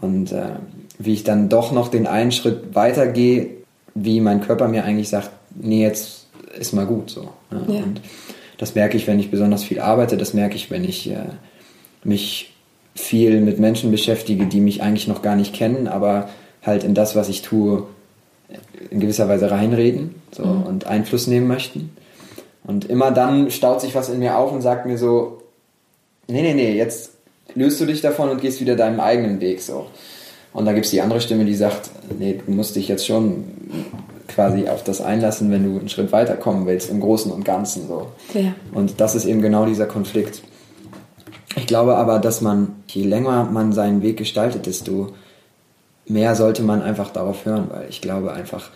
Und äh, wie ich dann doch noch den einen Schritt weiter gehe, wie mein Körper mir eigentlich sagt, nee, jetzt ist mal gut. So. Ne? Ja. Und das merke ich, wenn ich besonders viel arbeite, das merke ich, wenn ich äh, mich viel mit Menschen beschäftige, die mich eigentlich noch gar nicht kennen, aber halt in das, was ich tue, in gewisser Weise reinreden so, mhm. und Einfluss nehmen möchten. Und immer dann staut sich was in mir auf und sagt mir so, nee, nee, nee, jetzt löst du dich davon und gehst wieder deinem eigenen Weg so. Und da gibt es die andere Stimme, die sagt, nee, du musst dich jetzt schon quasi auf das einlassen, wenn du einen Schritt weiterkommen willst, im Großen und Ganzen so. Ja. Und das ist eben genau dieser Konflikt. Ich glaube aber, dass man, je länger man seinen Weg gestaltet, desto mehr sollte man einfach darauf hören, weil ich glaube einfach,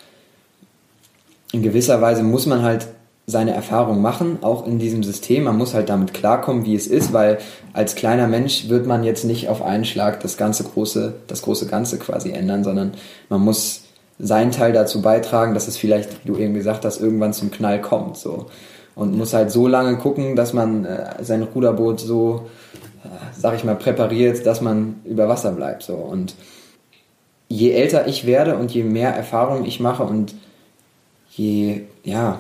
in gewisser Weise muss man halt seine Erfahrung machen, auch in diesem System. Man muss halt damit klarkommen, wie es ist, weil als kleiner Mensch wird man jetzt nicht auf einen Schlag das ganze große, das große Ganze quasi ändern, sondern man muss seinen Teil dazu beitragen, dass es vielleicht, wie du eben gesagt hast, irgendwann zum Knall kommt, so. Und muss halt so lange gucken, dass man äh, sein Ruderboot so, äh, sag ich mal, präpariert, dass man über Wasser bleibt, so. Und je älter ich werde und je mehr Erfahrung ich mache und je, ja,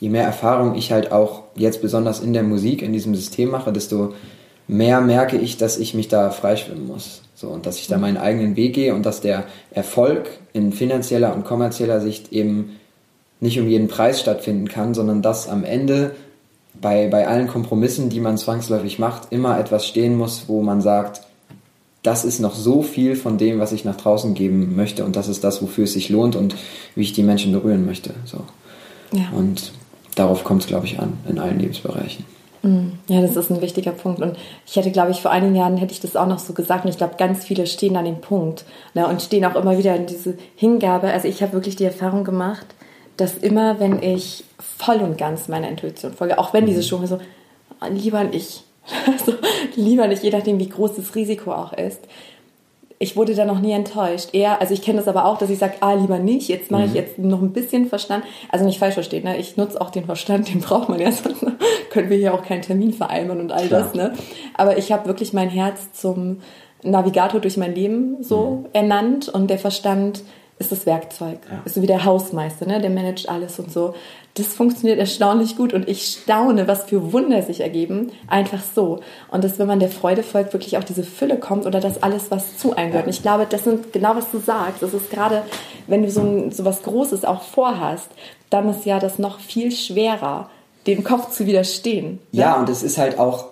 je mehr Erfahrung ich halt auch jetzt besonders in der Musik, in diesem System mache, desto mehr merke ich, dass ich mich da freischwimmen muss. So, und dass ich da meinen eigenen Weg gehe und dass der Erfolg in finanzieller und kommerzieller Sicht eben nicht um jeden Preis stattfinden kann, sondern dass am Ende bei, bei allen Kompromissen, die man zwangsläufig macht, immer etwas stehen muss, wo man sagt, das ist noch so viel von dem, was ich nach draußen geben möchte und das ist das, wofür es sich lohnt und wie ich die Menschen berühren möchte. So. Ja. Und darauf kommt es, glaube ich, an, in allen Lebensbereichen. Mm, ja, das ist ein wichtiger Punkt. Und ich hätte, glaube ich, vor einigen Jahren hätte ich das auch noch so gesagt. Und ich glaube, ganz viele stehen an dem Punkt ne, und stehen auch immer wieder in diese Hingabe. Also ich habe wirklich die Erfahrung gemacht, dass immer, wenn ich voll und ganz meiner Intuition folge, auch wenn diese mhm. Stimme so, lieber ich, Also lieber nicht, je nachdem, wie groß das Risiko auch ist. Ich wurde da noch nie enttäuscht. Eher, also ich kenne das aber auch, dass ich sage, ah, lieber nicht, jetzt mache ich Mhm. jetzt noch ein bisschen Verstand. Also nicht falsch verstehen, ne? ich nutze auch den Verstand, den braucht man ja, sonst können wir hier auch keinen Termin vereinbaren und all Klar. das. Ne? Aber ich habe wirklich mein Herz zum Navigator durch mein Leben so ernannt und der Verstand ist das Werkzeug. Ja. Ist so wie der Hausmeister, ne? der managt alles und so. Das funktioniert erstaunlich gut und ich staune, was für Wunder sich ergeben, einfach so. Und dass, wenn man der Freude folgt, wirklich auch diese Fülle kommt oder das alles, was zu einem gehört. Und ich glaube, das sind genau, was du sagst. Das ist gerade, wenn du so, ein, so was Großes auch vorhast, dann ist ja das noch viel schwerer, dem Kopf zu widerstehen. ne? Ja, und es ist halt auch,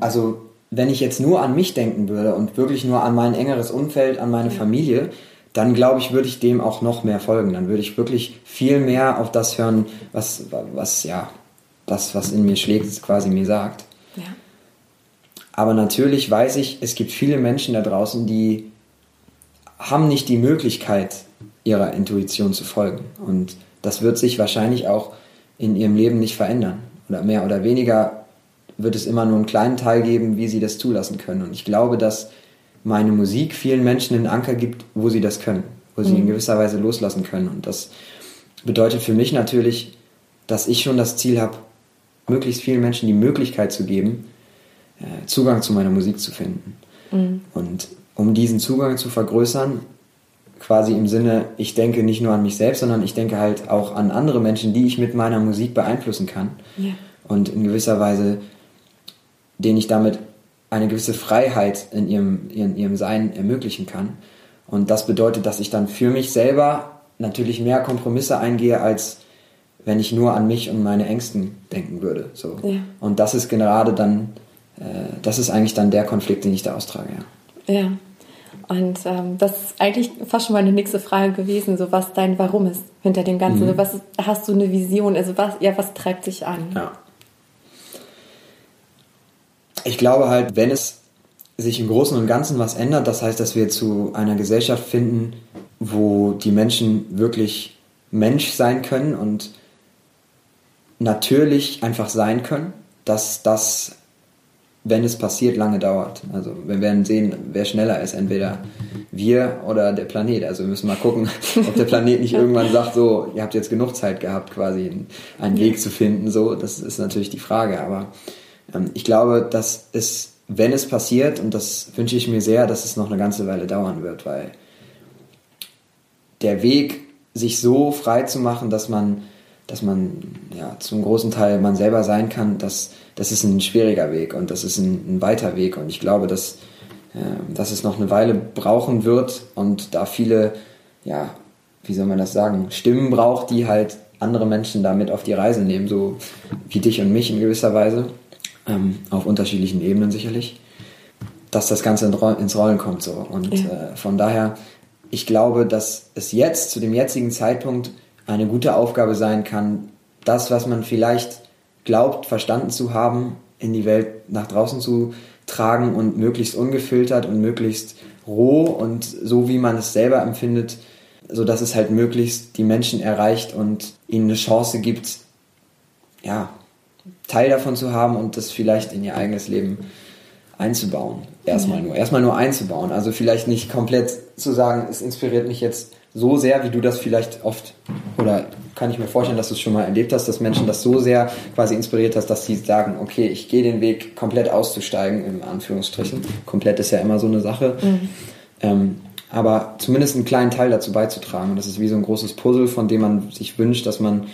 also wenn ich jetzt nur an mich denken würde und wirklich nur an mein engeres Umfeld, an meine Familie, dann glaube ich, würde ich dem auch noch mehr folgen. Dann würde ich wirklich viel mehr auf das hören, was, was ja, das, was in mir schlägt, quasi mir sagt. Ja. Aber natürlich weiß ich, es gibt viele Menschen da draußen, die haben nicht die Möglichkeit, ihrer Intuition zu folgen. Und das wird sich wahrscheinlich auch in ihrem Leben nicht verändern. Oder mehr oder weniger wird es immer nur einen kleinen Teil geben, wie sie das zulassen können. Und ich glaube, dass meine Musik vielen Menschen einen Anker gibt, wo sie das können, wo sie in gewisser Weise loslassen können. Und das bedeutet für mich natürlich, dass ich schon das Ziel habe, möglichst vielen Menschen die Möglichkeit zu geben, äh, Zugang zu meiner Musik zu finden. Und um diesen Zugang zu vergrößern, quasi im Sinne, ich denke nicht nur an mich selbst, sondern ich denke halt auch an andere Menschen, die ich mit meiner Musik beeinflussen kann. Ja. Und in gewisser Weise, denen ich damit eine gewisse Freiheit in ihrem, in ihrem Sein ermöglichen kann. Und das bedeutet, dass ich dann für mich selber natürlich mehr Kompromisse eingehe, als wenn ich nur an mich und meine Ängsten denken würde. So. Ja. Und das ist gerade dann, äh, das ist eigentlich dann der Konflikt, den ich da austrage. Ja. Ja. Und ähm, das ist eigentlich fast schon meine nächste Frage gewesen, so was dein Warum ist hinter dem Ganzen. So, was hast du eine Vision? Also was, ja, was treibt sich an? Ja. Ich glaube halt, wenn es sich im Großen und Ganzen was ändert, das heißt, dass wir zu einer Gesellschaft finden, wo die Menschen wirklich Mensch sein können und natürlich einfach sein können, dass das, wenn es passiert, lange dauert. Also wir werden sehen, wer schneller ist, entweder wir oder der Planet. Also wir müssen mal gucken, ob der Planet nicht irgendwann sagt, so, ihr habt jetzt genug Zeit gehabt, quasi einen Weg zu finden. So, das ist natürlich die Frage. Aber ich glaube, dass es, wenn es passiert, und das wünsche ich mir sehr, dass es noch eine ganze Weile dauern wird, weil der Weg, sich so frei zu machen, dass man, dass man ja, zum großen Teil man selber sein kann, das, das ist ein schwieriger Weg und das ist ein, ein weiter Weg. Und ich glaube, dass, äh, dass es noch eine Weile brauchen wird und da viele, ja, wie soll man das sagen, Stimmen braucht, die halt andere Menschen damit auf die Reise nehmen, so wie dich und mich in gewisser Weise, ähm, auf unterschiedlichen Ebenen sicherlich, dass das Ganze ins Rollen kommt so. Und Ja. äh, von daher, ich glaube, dass es jetzt, zu dem jetzigen Zeitpunkt, eine gute Aufgabe sein kann, das, was man vielleicht glaubt, verstanden zu haben, in die Welt nach draußen zu tragen und möglichst ungefiltert und möglichst roh und so, wie man es selber empfindet, so dass es halt möglichst die Menschen erreicht und ihnen eine Chance gibt, ja, Teil davon zu haben und das vielleicht in ihr eigenes Leben einzubauen. Erstmal nur. Erstmal nur einzubauen. Also vielleicht nicht komplett zu sagen, es inspiriert mich jetzt so sehr, wie du das vielleicht oft, oder kann ich mir vorstellen, dass du es schon mal erlebt hast, dass Menschen das so sehr quasi inspiriert hast, dass sie sagen, okay, ich gehe den Weg komplett auszusteigen, in Anführungsstrichen. Komplett ist ja immer so eine Sache. Ähm, aber zumindest einen kleinen Teil dazu beizutragen. Und das ist wie so ein großes Puzzle, von dem man sich wünscht, dass man,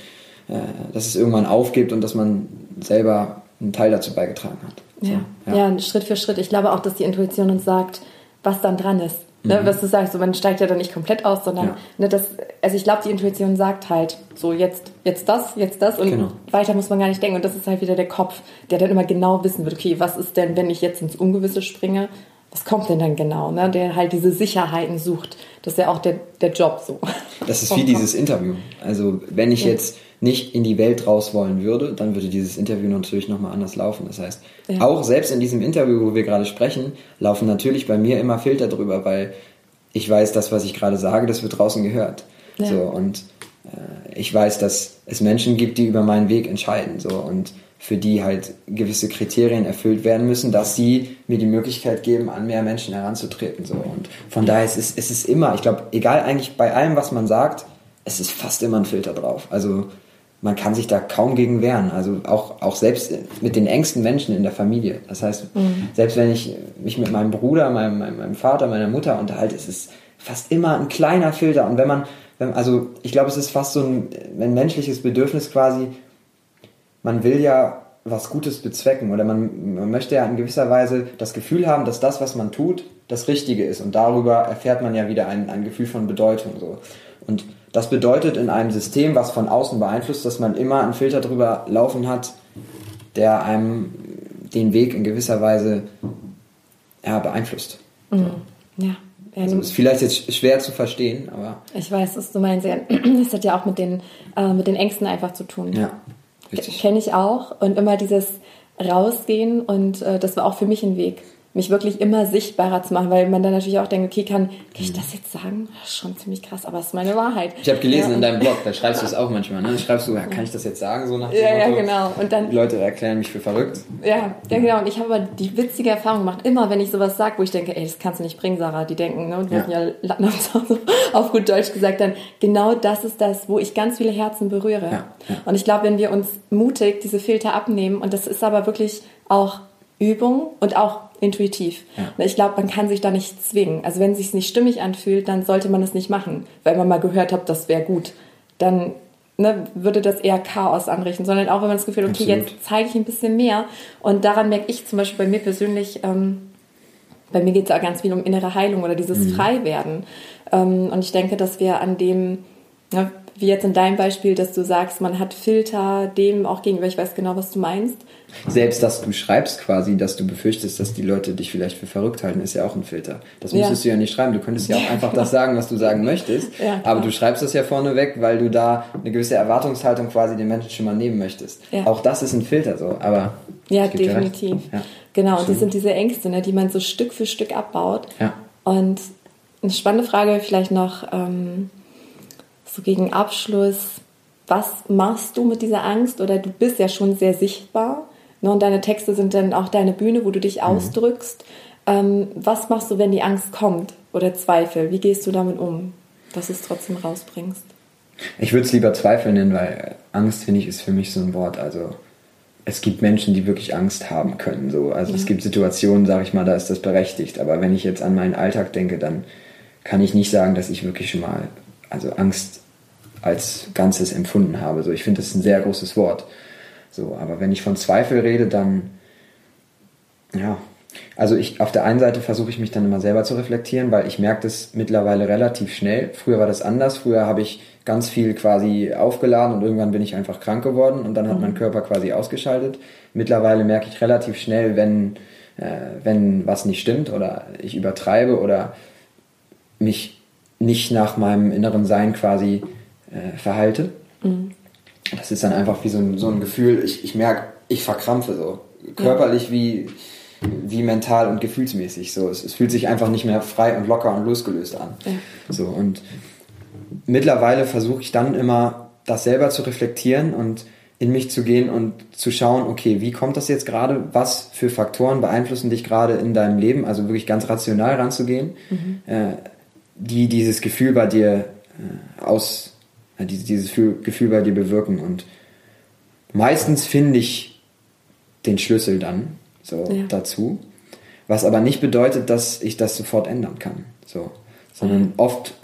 dass es irgendwann aufgibt und dass man selber einen Teil dazu beigetragen hat. So, Ja. ja. Schritt für Schritt. Ich glaube auch, dass die Intuition uns sagt, was dann dran ist. Ne, was du sagst, so, man steigt ja dann nicht komplett aus, sondern Mhm. Ja. ne, das, also ich glaube, die Intuition sagt halt, so jetzt, jetzt das, jetzt das und Genau. weiter muss man gar nicht denken. Und das ist halt wieder der Kopf, der dann immer genau wissen wird, okay, was ist denn, wenn ich jetzt ins Ungewisse springe, was kommt denn dann genau? Ne? Der halt diese Sicherheiten sucht. Das ist ja auch der, der Job so. Das ist wie dieses Interview. Also wenn ich jetzt nicht in die Welt raus wollen würde, dann würde dieses Interview natürlich nochmal anders laufen. Das heißt, Ja. auch selbst in diesem Interview, wo wir gerade sprechen, laufen natürlich bei mir immer Filter drüber, weil ich weiß, das, was ich gerade sage, das wird draußen gehört. Ja. So, und äh, ich weiß, dass es Menschen gibt, die über meinen Weg entscheiden. So, und für die halt gewisse Kriterien erfüllt werden müssen, dass sie mir die Möglichkeit geben, an mehr Menschen heranzutreten. So. Und von daher ist es, es ist immer, ich glaube, egal eigentlich bei allem, was man sagt, es ist fast immer ein Filter drauf. Also man kann sich da kaum gegen wehren. Also auch, auch selbst mit den engsten Menschen in der Familie. Das heißt, mhm. selbst wenn ich mich mit meinem Bruder, meinem, meinem, Vater, meiner Mutter unterhalte, ist es fast immer ein kleiner Filter. Und wenn man, wenn, also ich glaube, es ist fast so ein, ein menschliches Bedürfnis quasi, man will ja was Gutes bezwecken oder man, man möchte ja in gewisser Weise das Gefühl haben, dass das, was man tut, das Richtige ist. Und darüber erfährt man ja wieder ein, ein Gefühl von Bedeutung. So. Und das bedeutet in einem System, was von außen beeinflusst, dass man immer einen Filter drüber laufen hat, der einem den Weg in gewisser Weise ja, beeinflusst. Mhm. Ja. Also ist vielleicht jetzt schwer zu verstehen, aber. Ich weiß, was du meinst. Das hat ja auch mit den, äh, mit den Ängsten einfach zu tun. Ja. Kenne ich auch. Und immer dieses Rausgehen und äh, das war auch für mich ein Weg mich wirklich immer sichtbarer zu machen, weil man dann natürlich auch denkt, okay, kann, kann ich das jetzt sagen? Das ist schon ziemlich krass, aber es ist meine Wahrheit. Ich habe gelesen ja. in deinem Blog, da schreibst du es auch manchmal, ne? Schreibst du, ja, kann ich das jetzt sagen, so nach dem Ja, Motto, ja, genau. Und dann, die Leute erklären mich für verrückt. Ja, ja, genau. Und ich habe aber die witzige Erfahrung gemacht, immer wenn ich sowas sage, wo ich denke, ey, das kannst du nicht bringen, Sarah, die denken, ne? Und wir ja. ja auf gut Deutsch gesagt, dann genau das ist das, wo ich ganz viele Herzen berühre. Ja, ja. Und ich glaube, wenn wir uns mutig diese Filter abnehmen, und das ist aber wirklich auch Übung und auch intuitiv. Ja. Ich glaube, man kann sich da nicht zwingen. Also wenn es sich nicht stimmig anfühlt, dann sollte man es nicht machen, weil man mal gehört hat, das wäre gut. Dann ne, würde das eher Chaos anrichten, sondern auch wenn man das Gefühl, okay, Absolut. jetzt zeige ich ein bisschen mehr. Und daran merke ich zum Beispiel bei mir persönlich, ähm, bei mir geht es auch ganz viel um innere Heilung oder dieses mhm. Freiwerden. Ähm, und ich denke, dass wir an dem, ne, wie jetzt in deinem Beispiel, dass du sagst, man hat Filter dem auch gegenüber, ich weiß genau, was du meinst, selbst, dass du schreibst quasi, dass du befürchtest, dass die Leute dich vielleicht für verrückt halten, ist ja auch ein Filter. Das müsstest ja. du ja nicht schreiben. Du könntest ja auch einfach das sagen, was du sagen möchtest. Ja, aber du schreibst das ja vorneweg, weil du da eine gewisse Erwartungshaltung quasi den Menschen schon mal nehmen möchtest. Ja. Auch das ist ein Filter so, aber. Ja, definitiv. Genau, und das sind diese Ängste, ne, die man so Stück für Stück abbaut. Ja. Und eine spannende Frage vielleicht noch ähm, so gegen Abschluss. Was machst du mit dieser Angst? Oder du bist ja schon sehr sichtbar. Ne, und deine Texte sind dann auch deine Bühne, wo du dich mhm. ausdrückst. Ähm, was machst du, wenn die Angst kommt oder Zweifel? Wie gehst du damit um, dass du es trotzdem rausbringst? Ich würde es lieber Zweifel nennen, weil Angst, finde ich, ist für mich so ein Wort. Also es gibt Menschen, die wirklich Angst haben können. So. Also ja. es gibt Situationen, sage ich mal, da ist das berechtigt. Aber wenn ich jetzt an meinen Alltag denke, dann kann ich nicht sagen, dass ich wirklich schon mal also Angst als Ganzes empfunden habe. So, ich finde, das ist ein sehr großes Wort. So, aber wenn ich von Zweifel rede, dann ja, also ich auf der einen Seite versuche ich mich dann immer selber zu reflektieren, weil ich merke das mittlerweile relativ schnell. Früher war das anders. Früher habe ich ganz viel quasi aufgeladen und irgendwann bin ich einfach krank geworden und dann hat mhm. mein Körper quasi ausgeschaltet. Mittlerweile merke ich relativ schnell, wenn äh, wenn was nicht stimmt oder ich übertreibe oder mich nicht nach meinem inneren Sein quasi äh, verhalte. Mhm das ist dann einfach wie so ein, so ein Gefühl, ich, ich merke, ich verkrampfe so. Körperlich wie, wie mental und gefühlsmäßig. So. Es, es, fühlt sich einfach nicht mehr frei und locker und losgelöst an. Ja. So, und mittlerweile versuche ich dann immer, das selber zu reflektieren und in mich zu gehen und zu schauen, okay, wie kommt das jetzt gerade? Was für Faktoren beeinflussen dich gerade in deinem Leben? Also wirklich ganz rational ranzugehen, mhm. äh, die dieses Gefühl bei dir äh, aus, dieses Gefühl bei dir bewirken. Und meistens finde ich den Schlüssel dann so ja. dazu, was aber nicht bedeutet, dass ich das sofort ändern kann. So, sondern mhm. oft,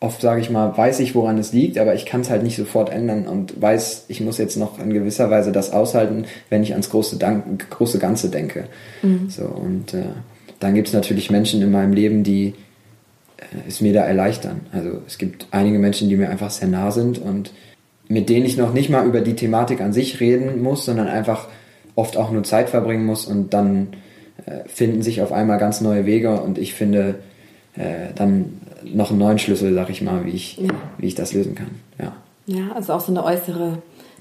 oft sage ich mal, weiß ich, woran es liegt, aber ich kann es halt nicht sofort ändern und weiß, ich muss jetzt noch in gewisser Weise das aushalten, wenn ich ans große, Dank, große Ganze denke. Mhm. So und äh, dann gibt es natürlich Menschen in meinem Leben, die es mir da erleichtern. Also es gibt einige Menschen, die mir einfach sehr nah sind und mit denen ich noch nicht mal über die Thematik an sich reden muss, sondern einfach oft auch nur Zeit verbringen muss und dann äh, finden sich auf einmal ganz neue Wege und ich finde äh, dann noch einen neuen Schlüssel, sag ich mal, wie ich, ja. wie ich das lösen kann. Ja. ja, also auch so eine äußere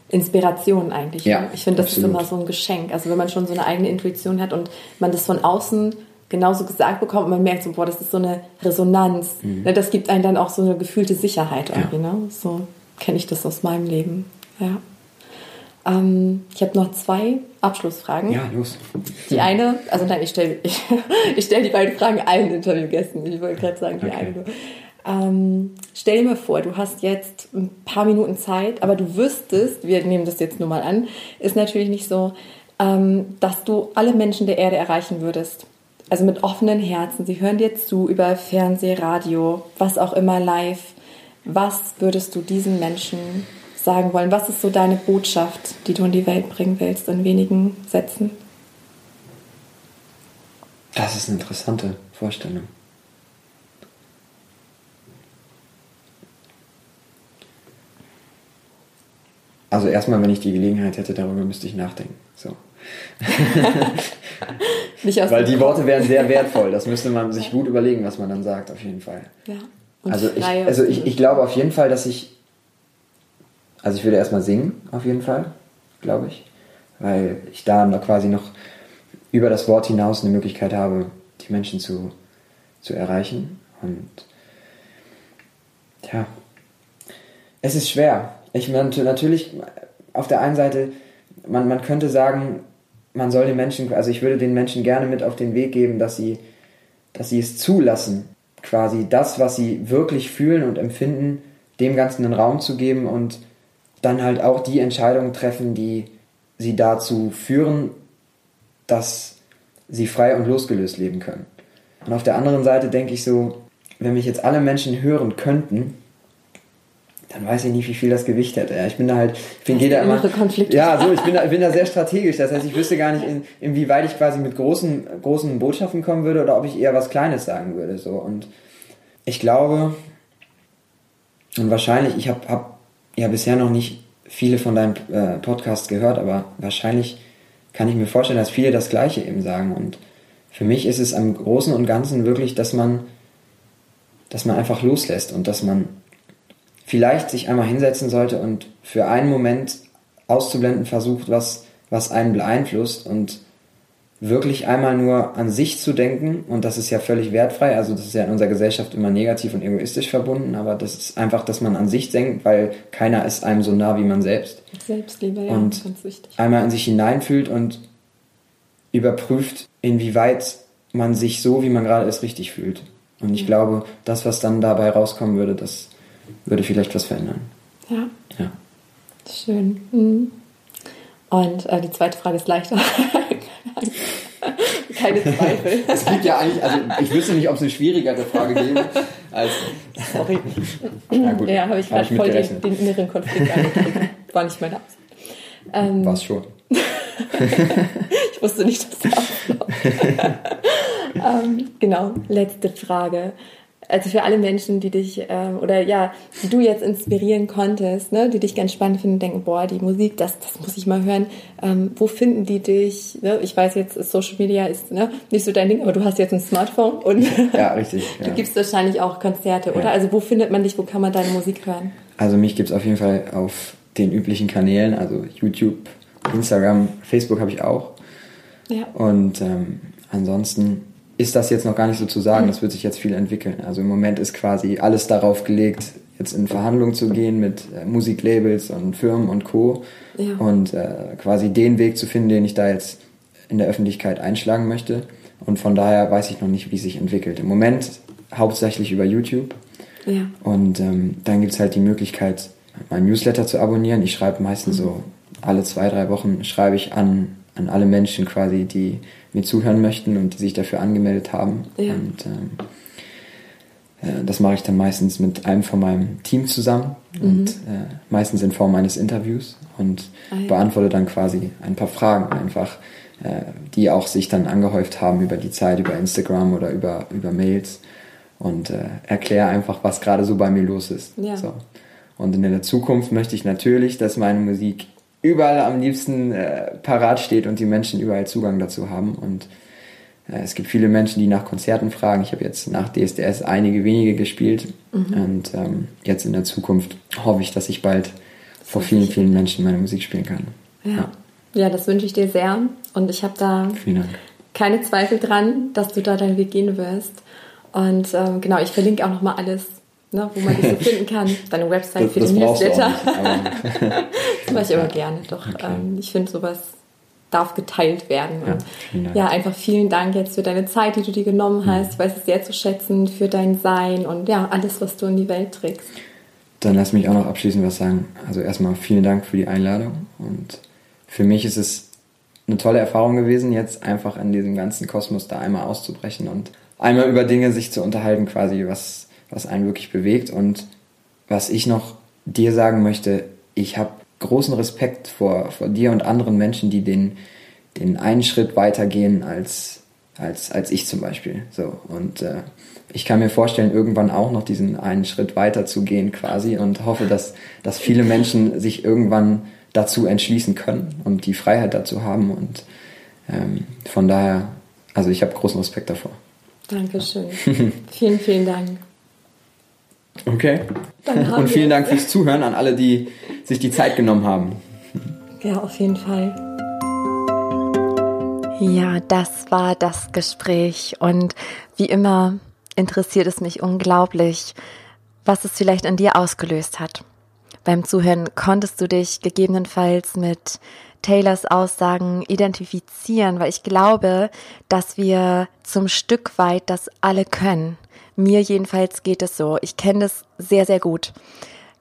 Inspiration eigentlich. Ja, ich finde, das absolut. ist immer so ein Geschenk. Also wenn man schon so eine eigene Intuition hat und man das von außen genauso gesagt bekommt und man merkt so, boah, das ist so eine Resonanz. Mhm. Ne, das gibt einem dann auch so eine gefühlte Sicherheit irgendwie, ja. ne? So kenne ich das aus meinem Leben. Ja. Ähm, ich habe noch zwei Abschlussfragen. Ja, los. Die eine, also nein, ich stelle ich, ich stell die beiden Fragen allen Interviewgästen. Ich wollte gerade sagen, die okay. eine nur. Ähm, stell dir mal vor, du hast jetzt ein paar Minuten Zeit, aber du wüsstest, wir nehmen das jetzt nur mal an, ist natürlich nicht so, ähm, dass du alle Menschen der Erde erreichen würdest. Also mit offenen Herzen. Sie hören dir zu über Fernseh, Radio, was auch immer live. Was würdest du diesen Menschen sagen wollen? Was ist so deine Botschaft, die du in die Welt bringen willst, in wenigen Sätzen? Das ist eine interessante Vorstellung. Also erstmal, wenn ich die Gelegenheit hätte, darüber müsste ich nachdenken. So. Weil die Worte wären sehr wertvoll. Das müsste man sich gut überlegen, was man dann sagt, auf jeden Fall. Ja. also ich, also ich, ich glaube auf jeden Fall, dass ich. Also ich würde erstmal singen, auf jeden Fall, glaube ich. Weil ich da noch quasi noch über das Wort hinaus eine Möglichkeit habe, die Menschen zu, zu erreichen. Und ja, es ist schwer. Ich meine, natürlich, auf der einen Seite, man, man könnte sagen, man soll den Menschen, also ich würde den Menschen gerne mit auf den Weg geben, dass sie, dass sie es zulassen, quasi das, was sie wirklich fühlen und empfinden, dem Ganzen einen Raum zu geben und dann halt auch die Entscheidungen treffen, die sie dazu führen, dass sie frei und losgelöst leben können. Und auf der anderen Seite denke ich so, wenn mich jetzt alle Menschen hören könnten, dann weiß ich nicht, wie viel das Gewicht hat. Ich bin da halt, ich bin jeder immer. Konflikte. Ja, so, ich bin da, ich bin da sehr strategisch. Das heißt, ich wüsste gar nicht, in, inwieweit ich quasi mit großen, großen Botschaften kommen würde oder ob ich eher was Kleines sagen würde. So. Und ich glaube, und wahrscheinlich, ich habe hab ja bisher noch nicht viele von deinen äh, Podcasts gehört, aber wahrscheinlich kann ich mir vorstellen, dass viele das Gleiche eben sagen. Und für mich ist es am Großen und Ganzen wirklich, dass man, dass man einfach loslässt und dass man vielleicht sich einmal hinsetzen sollte und für einen Moment auszublenden versucht, was, was einen beeinflusst und wirklich einmal nur an sich zu denken und das ist ja völlig wertfrei, also das ist ja in unserer Gesellschaft immer negativ und egoistisch verbunden, aber das ist einfach, dass man an sich denkt, weil keiner ist einem so nah wie man selbst. Selbstliebe, ja, und ganz wichtig. Einmal in sich hineinfühlt und überprüft, inwieweit man sich so, wie man gerade ist, richtig fühlt. Und ich glaube, das, was dann dabei rauskommen würde, das würde vielleicht was verändern. Ja. Ja. Schön. Mhm. Und äh, die zweite Frage ist leichter. Keine Zweifel. Es gibt ja eigentlich, also ich wüsste nicht, ob es eine schwierigere Frage gäbe als. Sorry. Na gut, ja, habe ich gerade voll den, den, inneren Konflikt angekriegt. War nicht meine Absicht. Ähm, War es schon. ich wusste nicht, dass der ähm, Genau, letzte Frage also für alle Menschen, die dich äh, oder ja, die du jetzt inspirieren konntest, ne, die dich ganz spannend finden, denken, boah, die Musik, das, das muss ich mal hören. Ähm, wo finden die dich? Ne? Ich weiß jetzt, Social Media ist ne, nicht so dein Ding, aber du hast jetzt ein Smartphone und ja, richtig, ja. du gibst wahrscheinlich auch Konzerte, oder? Also wo findet man dich? Wo kann man deine Musik hören? Also mich gibt's auf jeden Fall auf den üblichen Kanälen, also YouTube, Instagram, Facebook habe ich auch. Ja. Und ähm, ansonsten ist das jetzt noch gar nicht so zu sagen. Das wird sich jetzt viel entwickeln. Also im Moment ist quasi alles darauf gelegt, jetzt in Verhandlungen zu gehen mit äh, Musiklabels und Firmen und Co. Ja. Und äh, quasi den Weg zu finden, den ich da jetzt in der Öffentlichkeit einschlagen möchte. Und von daher weiß ich noch nicht, wie es sich entwickelt. Im Moment hauptsächlich über YouTube. Ja. Und ähm, dann gibt's halt die Möglichkeit, mein Newsletter zu abonnieren. Ich schreibe meistens mhm. so alle zwei, drei Wochen schreibe ich an, an alle Menschen quasi, die mir zuhören möchten und die sich dafür angemeldet haben. Ja. Und ähm, äh, das mache ich dann meistens mit einem von meinem Team zusammen mhm. und äh, meistens in Form eines Interviews und ah, ja. beantworte dann quasi ein paar Fragen einfach, äh, die auch sich dann angehäuft haben über die Zeit, über Instagram oder über, über Mails und äh, erkläre einfach, was gerade so bei mir los ist. Ja. So. Und in der Zukunft möchte ich natürlich, dass meine Musik überall am liebsten äh, parat steht und die Menschen überall Zugang dazu haben. Und äh, es gibt viele Menschen, die nach Konzerten fragen. Ich habe jetzt nach DSDS einige wenige gespielt. Mhm. Und ähm, jetzt in der Zukunft hoffe ich, dass ich bald vor vielen, vielen Menschen meine Musik spielen kann. Ja, ja. ja das wünsche ich dir sehr. Und ich habe da keine Zweifel dran, dass du da deinen Weg gehen wirst. Und ähm, genau, ich verlinke auch nochmal alles ne, wo man dich so finden kann. Deine Website das, für den Newsletter. Das mache ich aber gerne. Doch, okay. ähm, ich finde, sowas darf geteilt werden. Ja, und, ja, einfach vielen Dank jetzt für deine Zeit, die du dir genommen mhm. hast. Ich weiß es sehr zu schätzen für dein Sein und ja, alles, was du in die Welt trägst. Dann lass mich auch noch abschließend was sagen. Also erstmal vielen Dank für die Einladung und für mich ist es eine tolle Erfahrung gewesen, jetzt einfach in diesem ganzen Kosmos da einmal auszubrechen und einmal über Dinge sich zu unterhalten, quasi, was, was einen wirklich bewegt. Und was ich noch dir sagen möchte, ich habe großen Respekt vor, vor dir und anderen Menschen, die den, den einen Schritt weitergehen als, als, als ich zum Beispiel. So, und äh, ich kann mir vorstellen, irgendwann auch noch diesen einen Schritt weiter zu gehen quasi und hoffe, dass, dass viele Menschen sich irgendwann dazu entschließen können und die Freiheit dazu haben. Und ähm, von daher, also ich habe großen Respekt davor. Dankeschön. vielen, vielen Dank. Okay. Und vielen Dank fürs Zuhören an alle, die sich die Zeit genommen haben. Ja, auf jeden Fall. Ja, das war das Gespräch und wie immer interessiert es mich unglaublich, was es vielleicht an dir ausgelöst hat. Beim Zuhören konntest du dich gegebenenfalls mit Taylors Aussagen identifizieren, weil ich glaube, dass wir zum Stück weit das alle können. Mir jedenfalls geht es so. Ich kenne das sehr, sehr gut.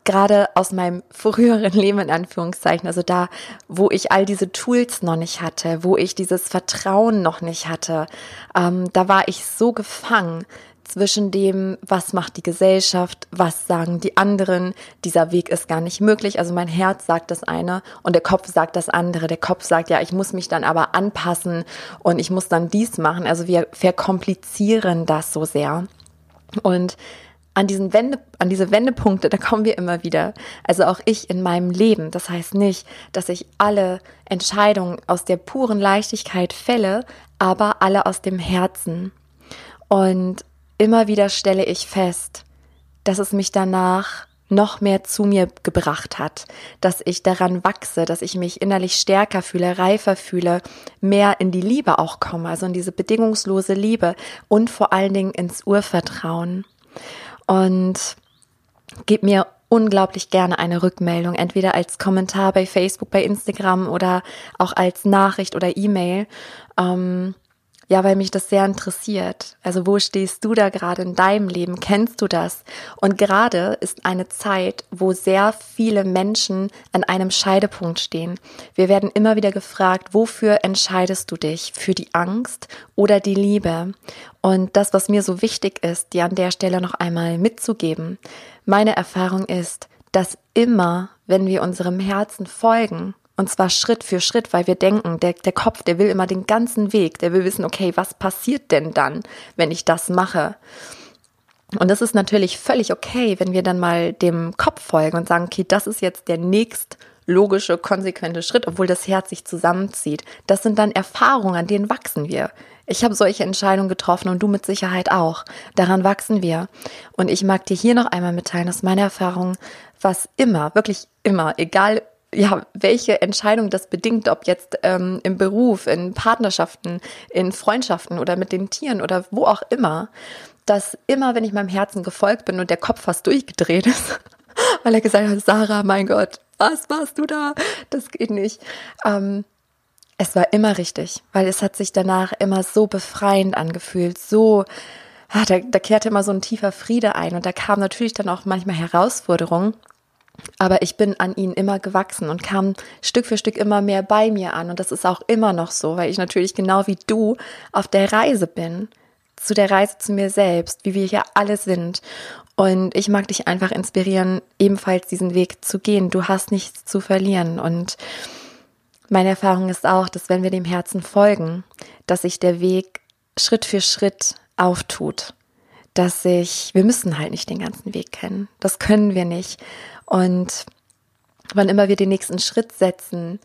Gerade aus meinem früheren Leben in Anführungszeichen, also da, wo ich all diese Tools noch nicht hatte, wo ich dieses Vertrauen noch nicht hatte, ähm, da war ich so gefangen zwischen dem, was macht die Gesellschaft, was sagen die anderen, dieser Weg ist gar nicht möglich. Also mein Herz sagt das eine und der Kopf sagt das andere. Der Kopf sagt, ja, ich muss mich dann aber anpassen und ich muss dann dies machen. Also wir verkomplizieren das so sehr. Und an diesen Wende, an diese Wendepunkte, da kommen wir immer wieder. Also auch ich in meinem Leben. Das heißt nicht, dass ich alle Entscheidungen aus der puren Leichtigkeit fälle, aber alle aus dem Herzen. Und immer wieder stelle ich fest, dass es mich danach noch mehr zu mir gebracht hat, dass ich daran wachse, dass ich mich innerlich stärker fühle, reifer fühle, mehr in die Liebe auch komme, also in diese bedingungslose Liebe und vor allen Dingen ins Urvertrauen. Und gib mir unglaublich gerne eine Rückmeldung, entweder als Kommentar bei Facebook, bei Instagram oder auch als Nachricht oder E-Mail. Ähm, ja, weil mich das sehr interessiert. Also wo stehst du da gerade in deinem Leben? Kennst du das? Und gerade ist eine Zeit, wo sehr viele Menschen an einem Scheidepunkt stehen. Wir werden immer wieder gefragt, wofür entscheidest du dich? Für die Angst oder die Liebe? Und das, was mir so wichtig ist, dir an der Stelle noch einmal mitzugeben. Meine Erfahrung ist, dass immer, wenn wir unserem Herzen folgen, und zwar Schritt für Schritt, weil wir denken, der, der Kopf, der will immer den ganzen Weg, der will wissen, okay, was passiert denn dann, wenn ich das mache? Und das ist natürlich völlig okay, wenn wir dann mal dem Kopf folgen und sagen, okay, das ist jetzt der nächst logische, konsequente Schritt, obwohl das Herz sich zusammenzieht. Das sind dann Erfahrungen, an denen wachsen wir. Ich habe solche Entscheidungen getroffen und du mit Sicherheit auch. Daran wachsen wir. Und ich mag dir hier noch einmal mitteilen, dass meine Erfahrung, was immer, wirklich immer, egal ja, welche Entscheidung das bedingt, ob jetzt ähm, im Beruf, in Partnerschaften, in Freundschaften oder mit den Tieren oder wo auch immer, dass immer, wenn ich meinem Herzen gefolgt bin und der Kopf fast durchgedreht ist, weil er gesagt hat, Sarah, mein Gott, was warst du da? Das geht nicht. Ähm, es war immer richtig, weil es hat sich danach immer so befreiend angefühlt, so, ah, da, da kehrte immer so ein tiefer Friede ein und da kam natürlich dann auch manchmal Herausforderungen. Aber ich bin an ihnen immer gewachsen und kam Stück für Stück immer mehr bei mir an. Und das ist auch immer noch so, weil ich natürlich genau wie du auf der Reise bin. Zu der Reise zu mir selbst, wie wir hier alle sind. Und ich mag dich einfach inspirieren, ebenfalls diesen Weg zu gehen. Du hast nichts zu verlieren. Und meine Erfahrung ist auch, dass wenn wir dem Herzen folgen, dass sich der Weg Schritt für Schritt auftut. Dass sich, wir müssen halt nicht den ganzen Weg kennen. Das können wir nicht. Und wann immer wir den nächsten Schritt setzen,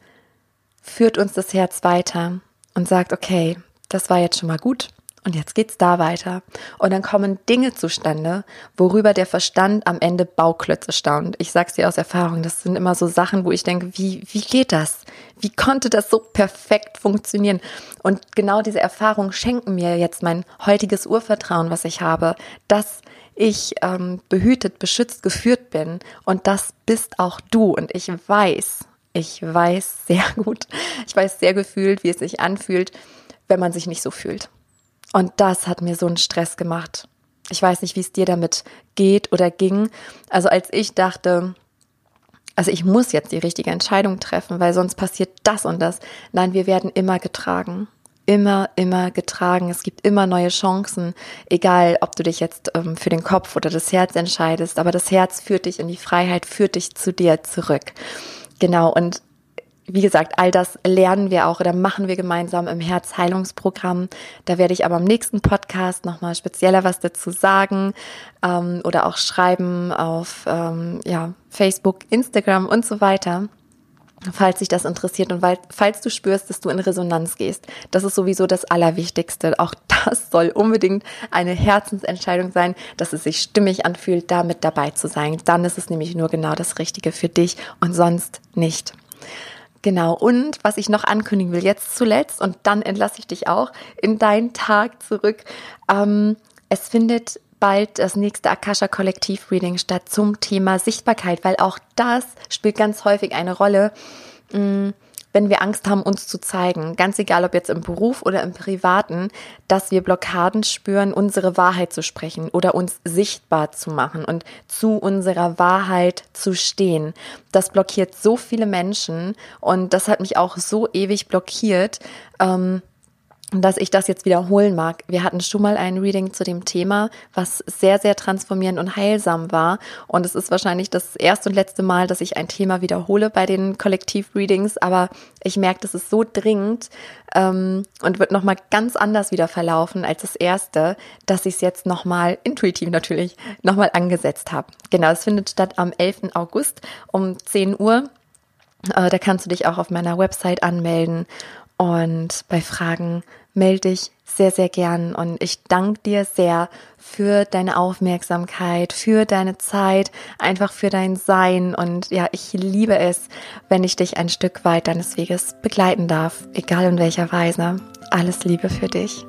führt uns das Herz weiter und sagt, okay, das war jetzt schon mal gut und jetzt geht's da weiter. Und dann kommen Dinge zustande, worüber der Verstand am Ende Bauklötze staunt. Ich sag's dir aus Erfahrung, das sind immer so Sachen, wo ich denke, wie, wie geht das? Wie konnte das so perfekt funktionieren? Und genau diese Erfahrungen schenken mir jetzt mein heutiges Urvertrauen, was ich habe, dass ich ähm, behütet, beschützt, geführt bin. Und das bist auch du. Und ich weiß, Ich weiß sehr gut, ich weiß sehr gefühlt, wie es sich anfühlt, wenn man sich nicht so fühlt. Und das hat mir so einen Stress gemacht. Ich weiß nicht, wie es dir damit geht oder ging. Also als ich dachte, also ich muss jetzt die richtige Entscheidung treffen, weil sonst passiert das und das. Nein, wir werden immer getragen. Immer, immer getragen. Es gibt immer neue Chancen, egal ob du dich jetzt ähm, für den Kopf oder das Herz entscheidest, aber das Herz führt dich in die Freiheit, führt dich zu dir zurück. Genau, und wie gesagt, all das lernen wir auch oder machen wir gemeinsam im Herzheilungsprogramm. Da werde ich aber im nächsten Podcast nochmal spezieller was dazu sagen ähm, oder auch schreiben auf ähm, ja, Facebook, Instagram und so weiter. Falls dich das interessiert und weil, falls du spürst, dass du in Resonanz gehst, das ist sowieso das Allerwichtigste. Auch das soll unbedingt eine Herzensentscheidung sein, dass es sich stimmig anfühlt, damit dabei zu sein. Dann ist es nämlich nur genau das Richtige für dich und sonst nicht. Genau, und was ich noch ankündigen will, jetzt zuletzt, und dann entlasse ich dich auch in deinen Tag zurück. Ähm, es findet bald das nächste Akasha Kollektiv Reading statt zum Thema Sichtbarkeit, weil auch das spielt ganz häufig eine Rolle. Mm, wenn wir Angst haben, uns zu zeigen, ganz egal ob jetzt im Beruf oder im Privaten, dass wir Blockaden spüren, unsere Wahrheit zu sprechen oder uns sichtbar zu machen und zu unserer Wahrheit zu stehen. Das blockiert so viele Menschen und das hat mich auch so ewig blockiert. Ähm, dass ich das jetzt wiederholen mag. Wir hatten schon mal ein Reading zu dem Thema, was sehr, sehr transformierend und heilsam war. Und es ist wahrscheinlich das erste und letzte Mal, dass ich ein Thema wiederhole bei den Kollektiv-Readings. Aber ich merke, das ist so dringend ähm, und wird nochmal ganz anders wieder verlaufen als das erste, dass ich es jetzt nochmal intuitiv natürlich nochmal angesetzt habe. Genau, es findet statt am 11. August um 10 Uhr. Äh, da kannst du dich auch auf meiner Website anmelden. Und bei Fragen melde dich sehr, sehr gern. Und ich danke dir sehr für deine Aufmerksamkeit, für deine Zeit, einfach für dein Sein. Und ja, ich liebe es, wenn ich dich ein Stück weit deines Weges begleiten darf, egal in welcher Weise. Alles Liebe für dich.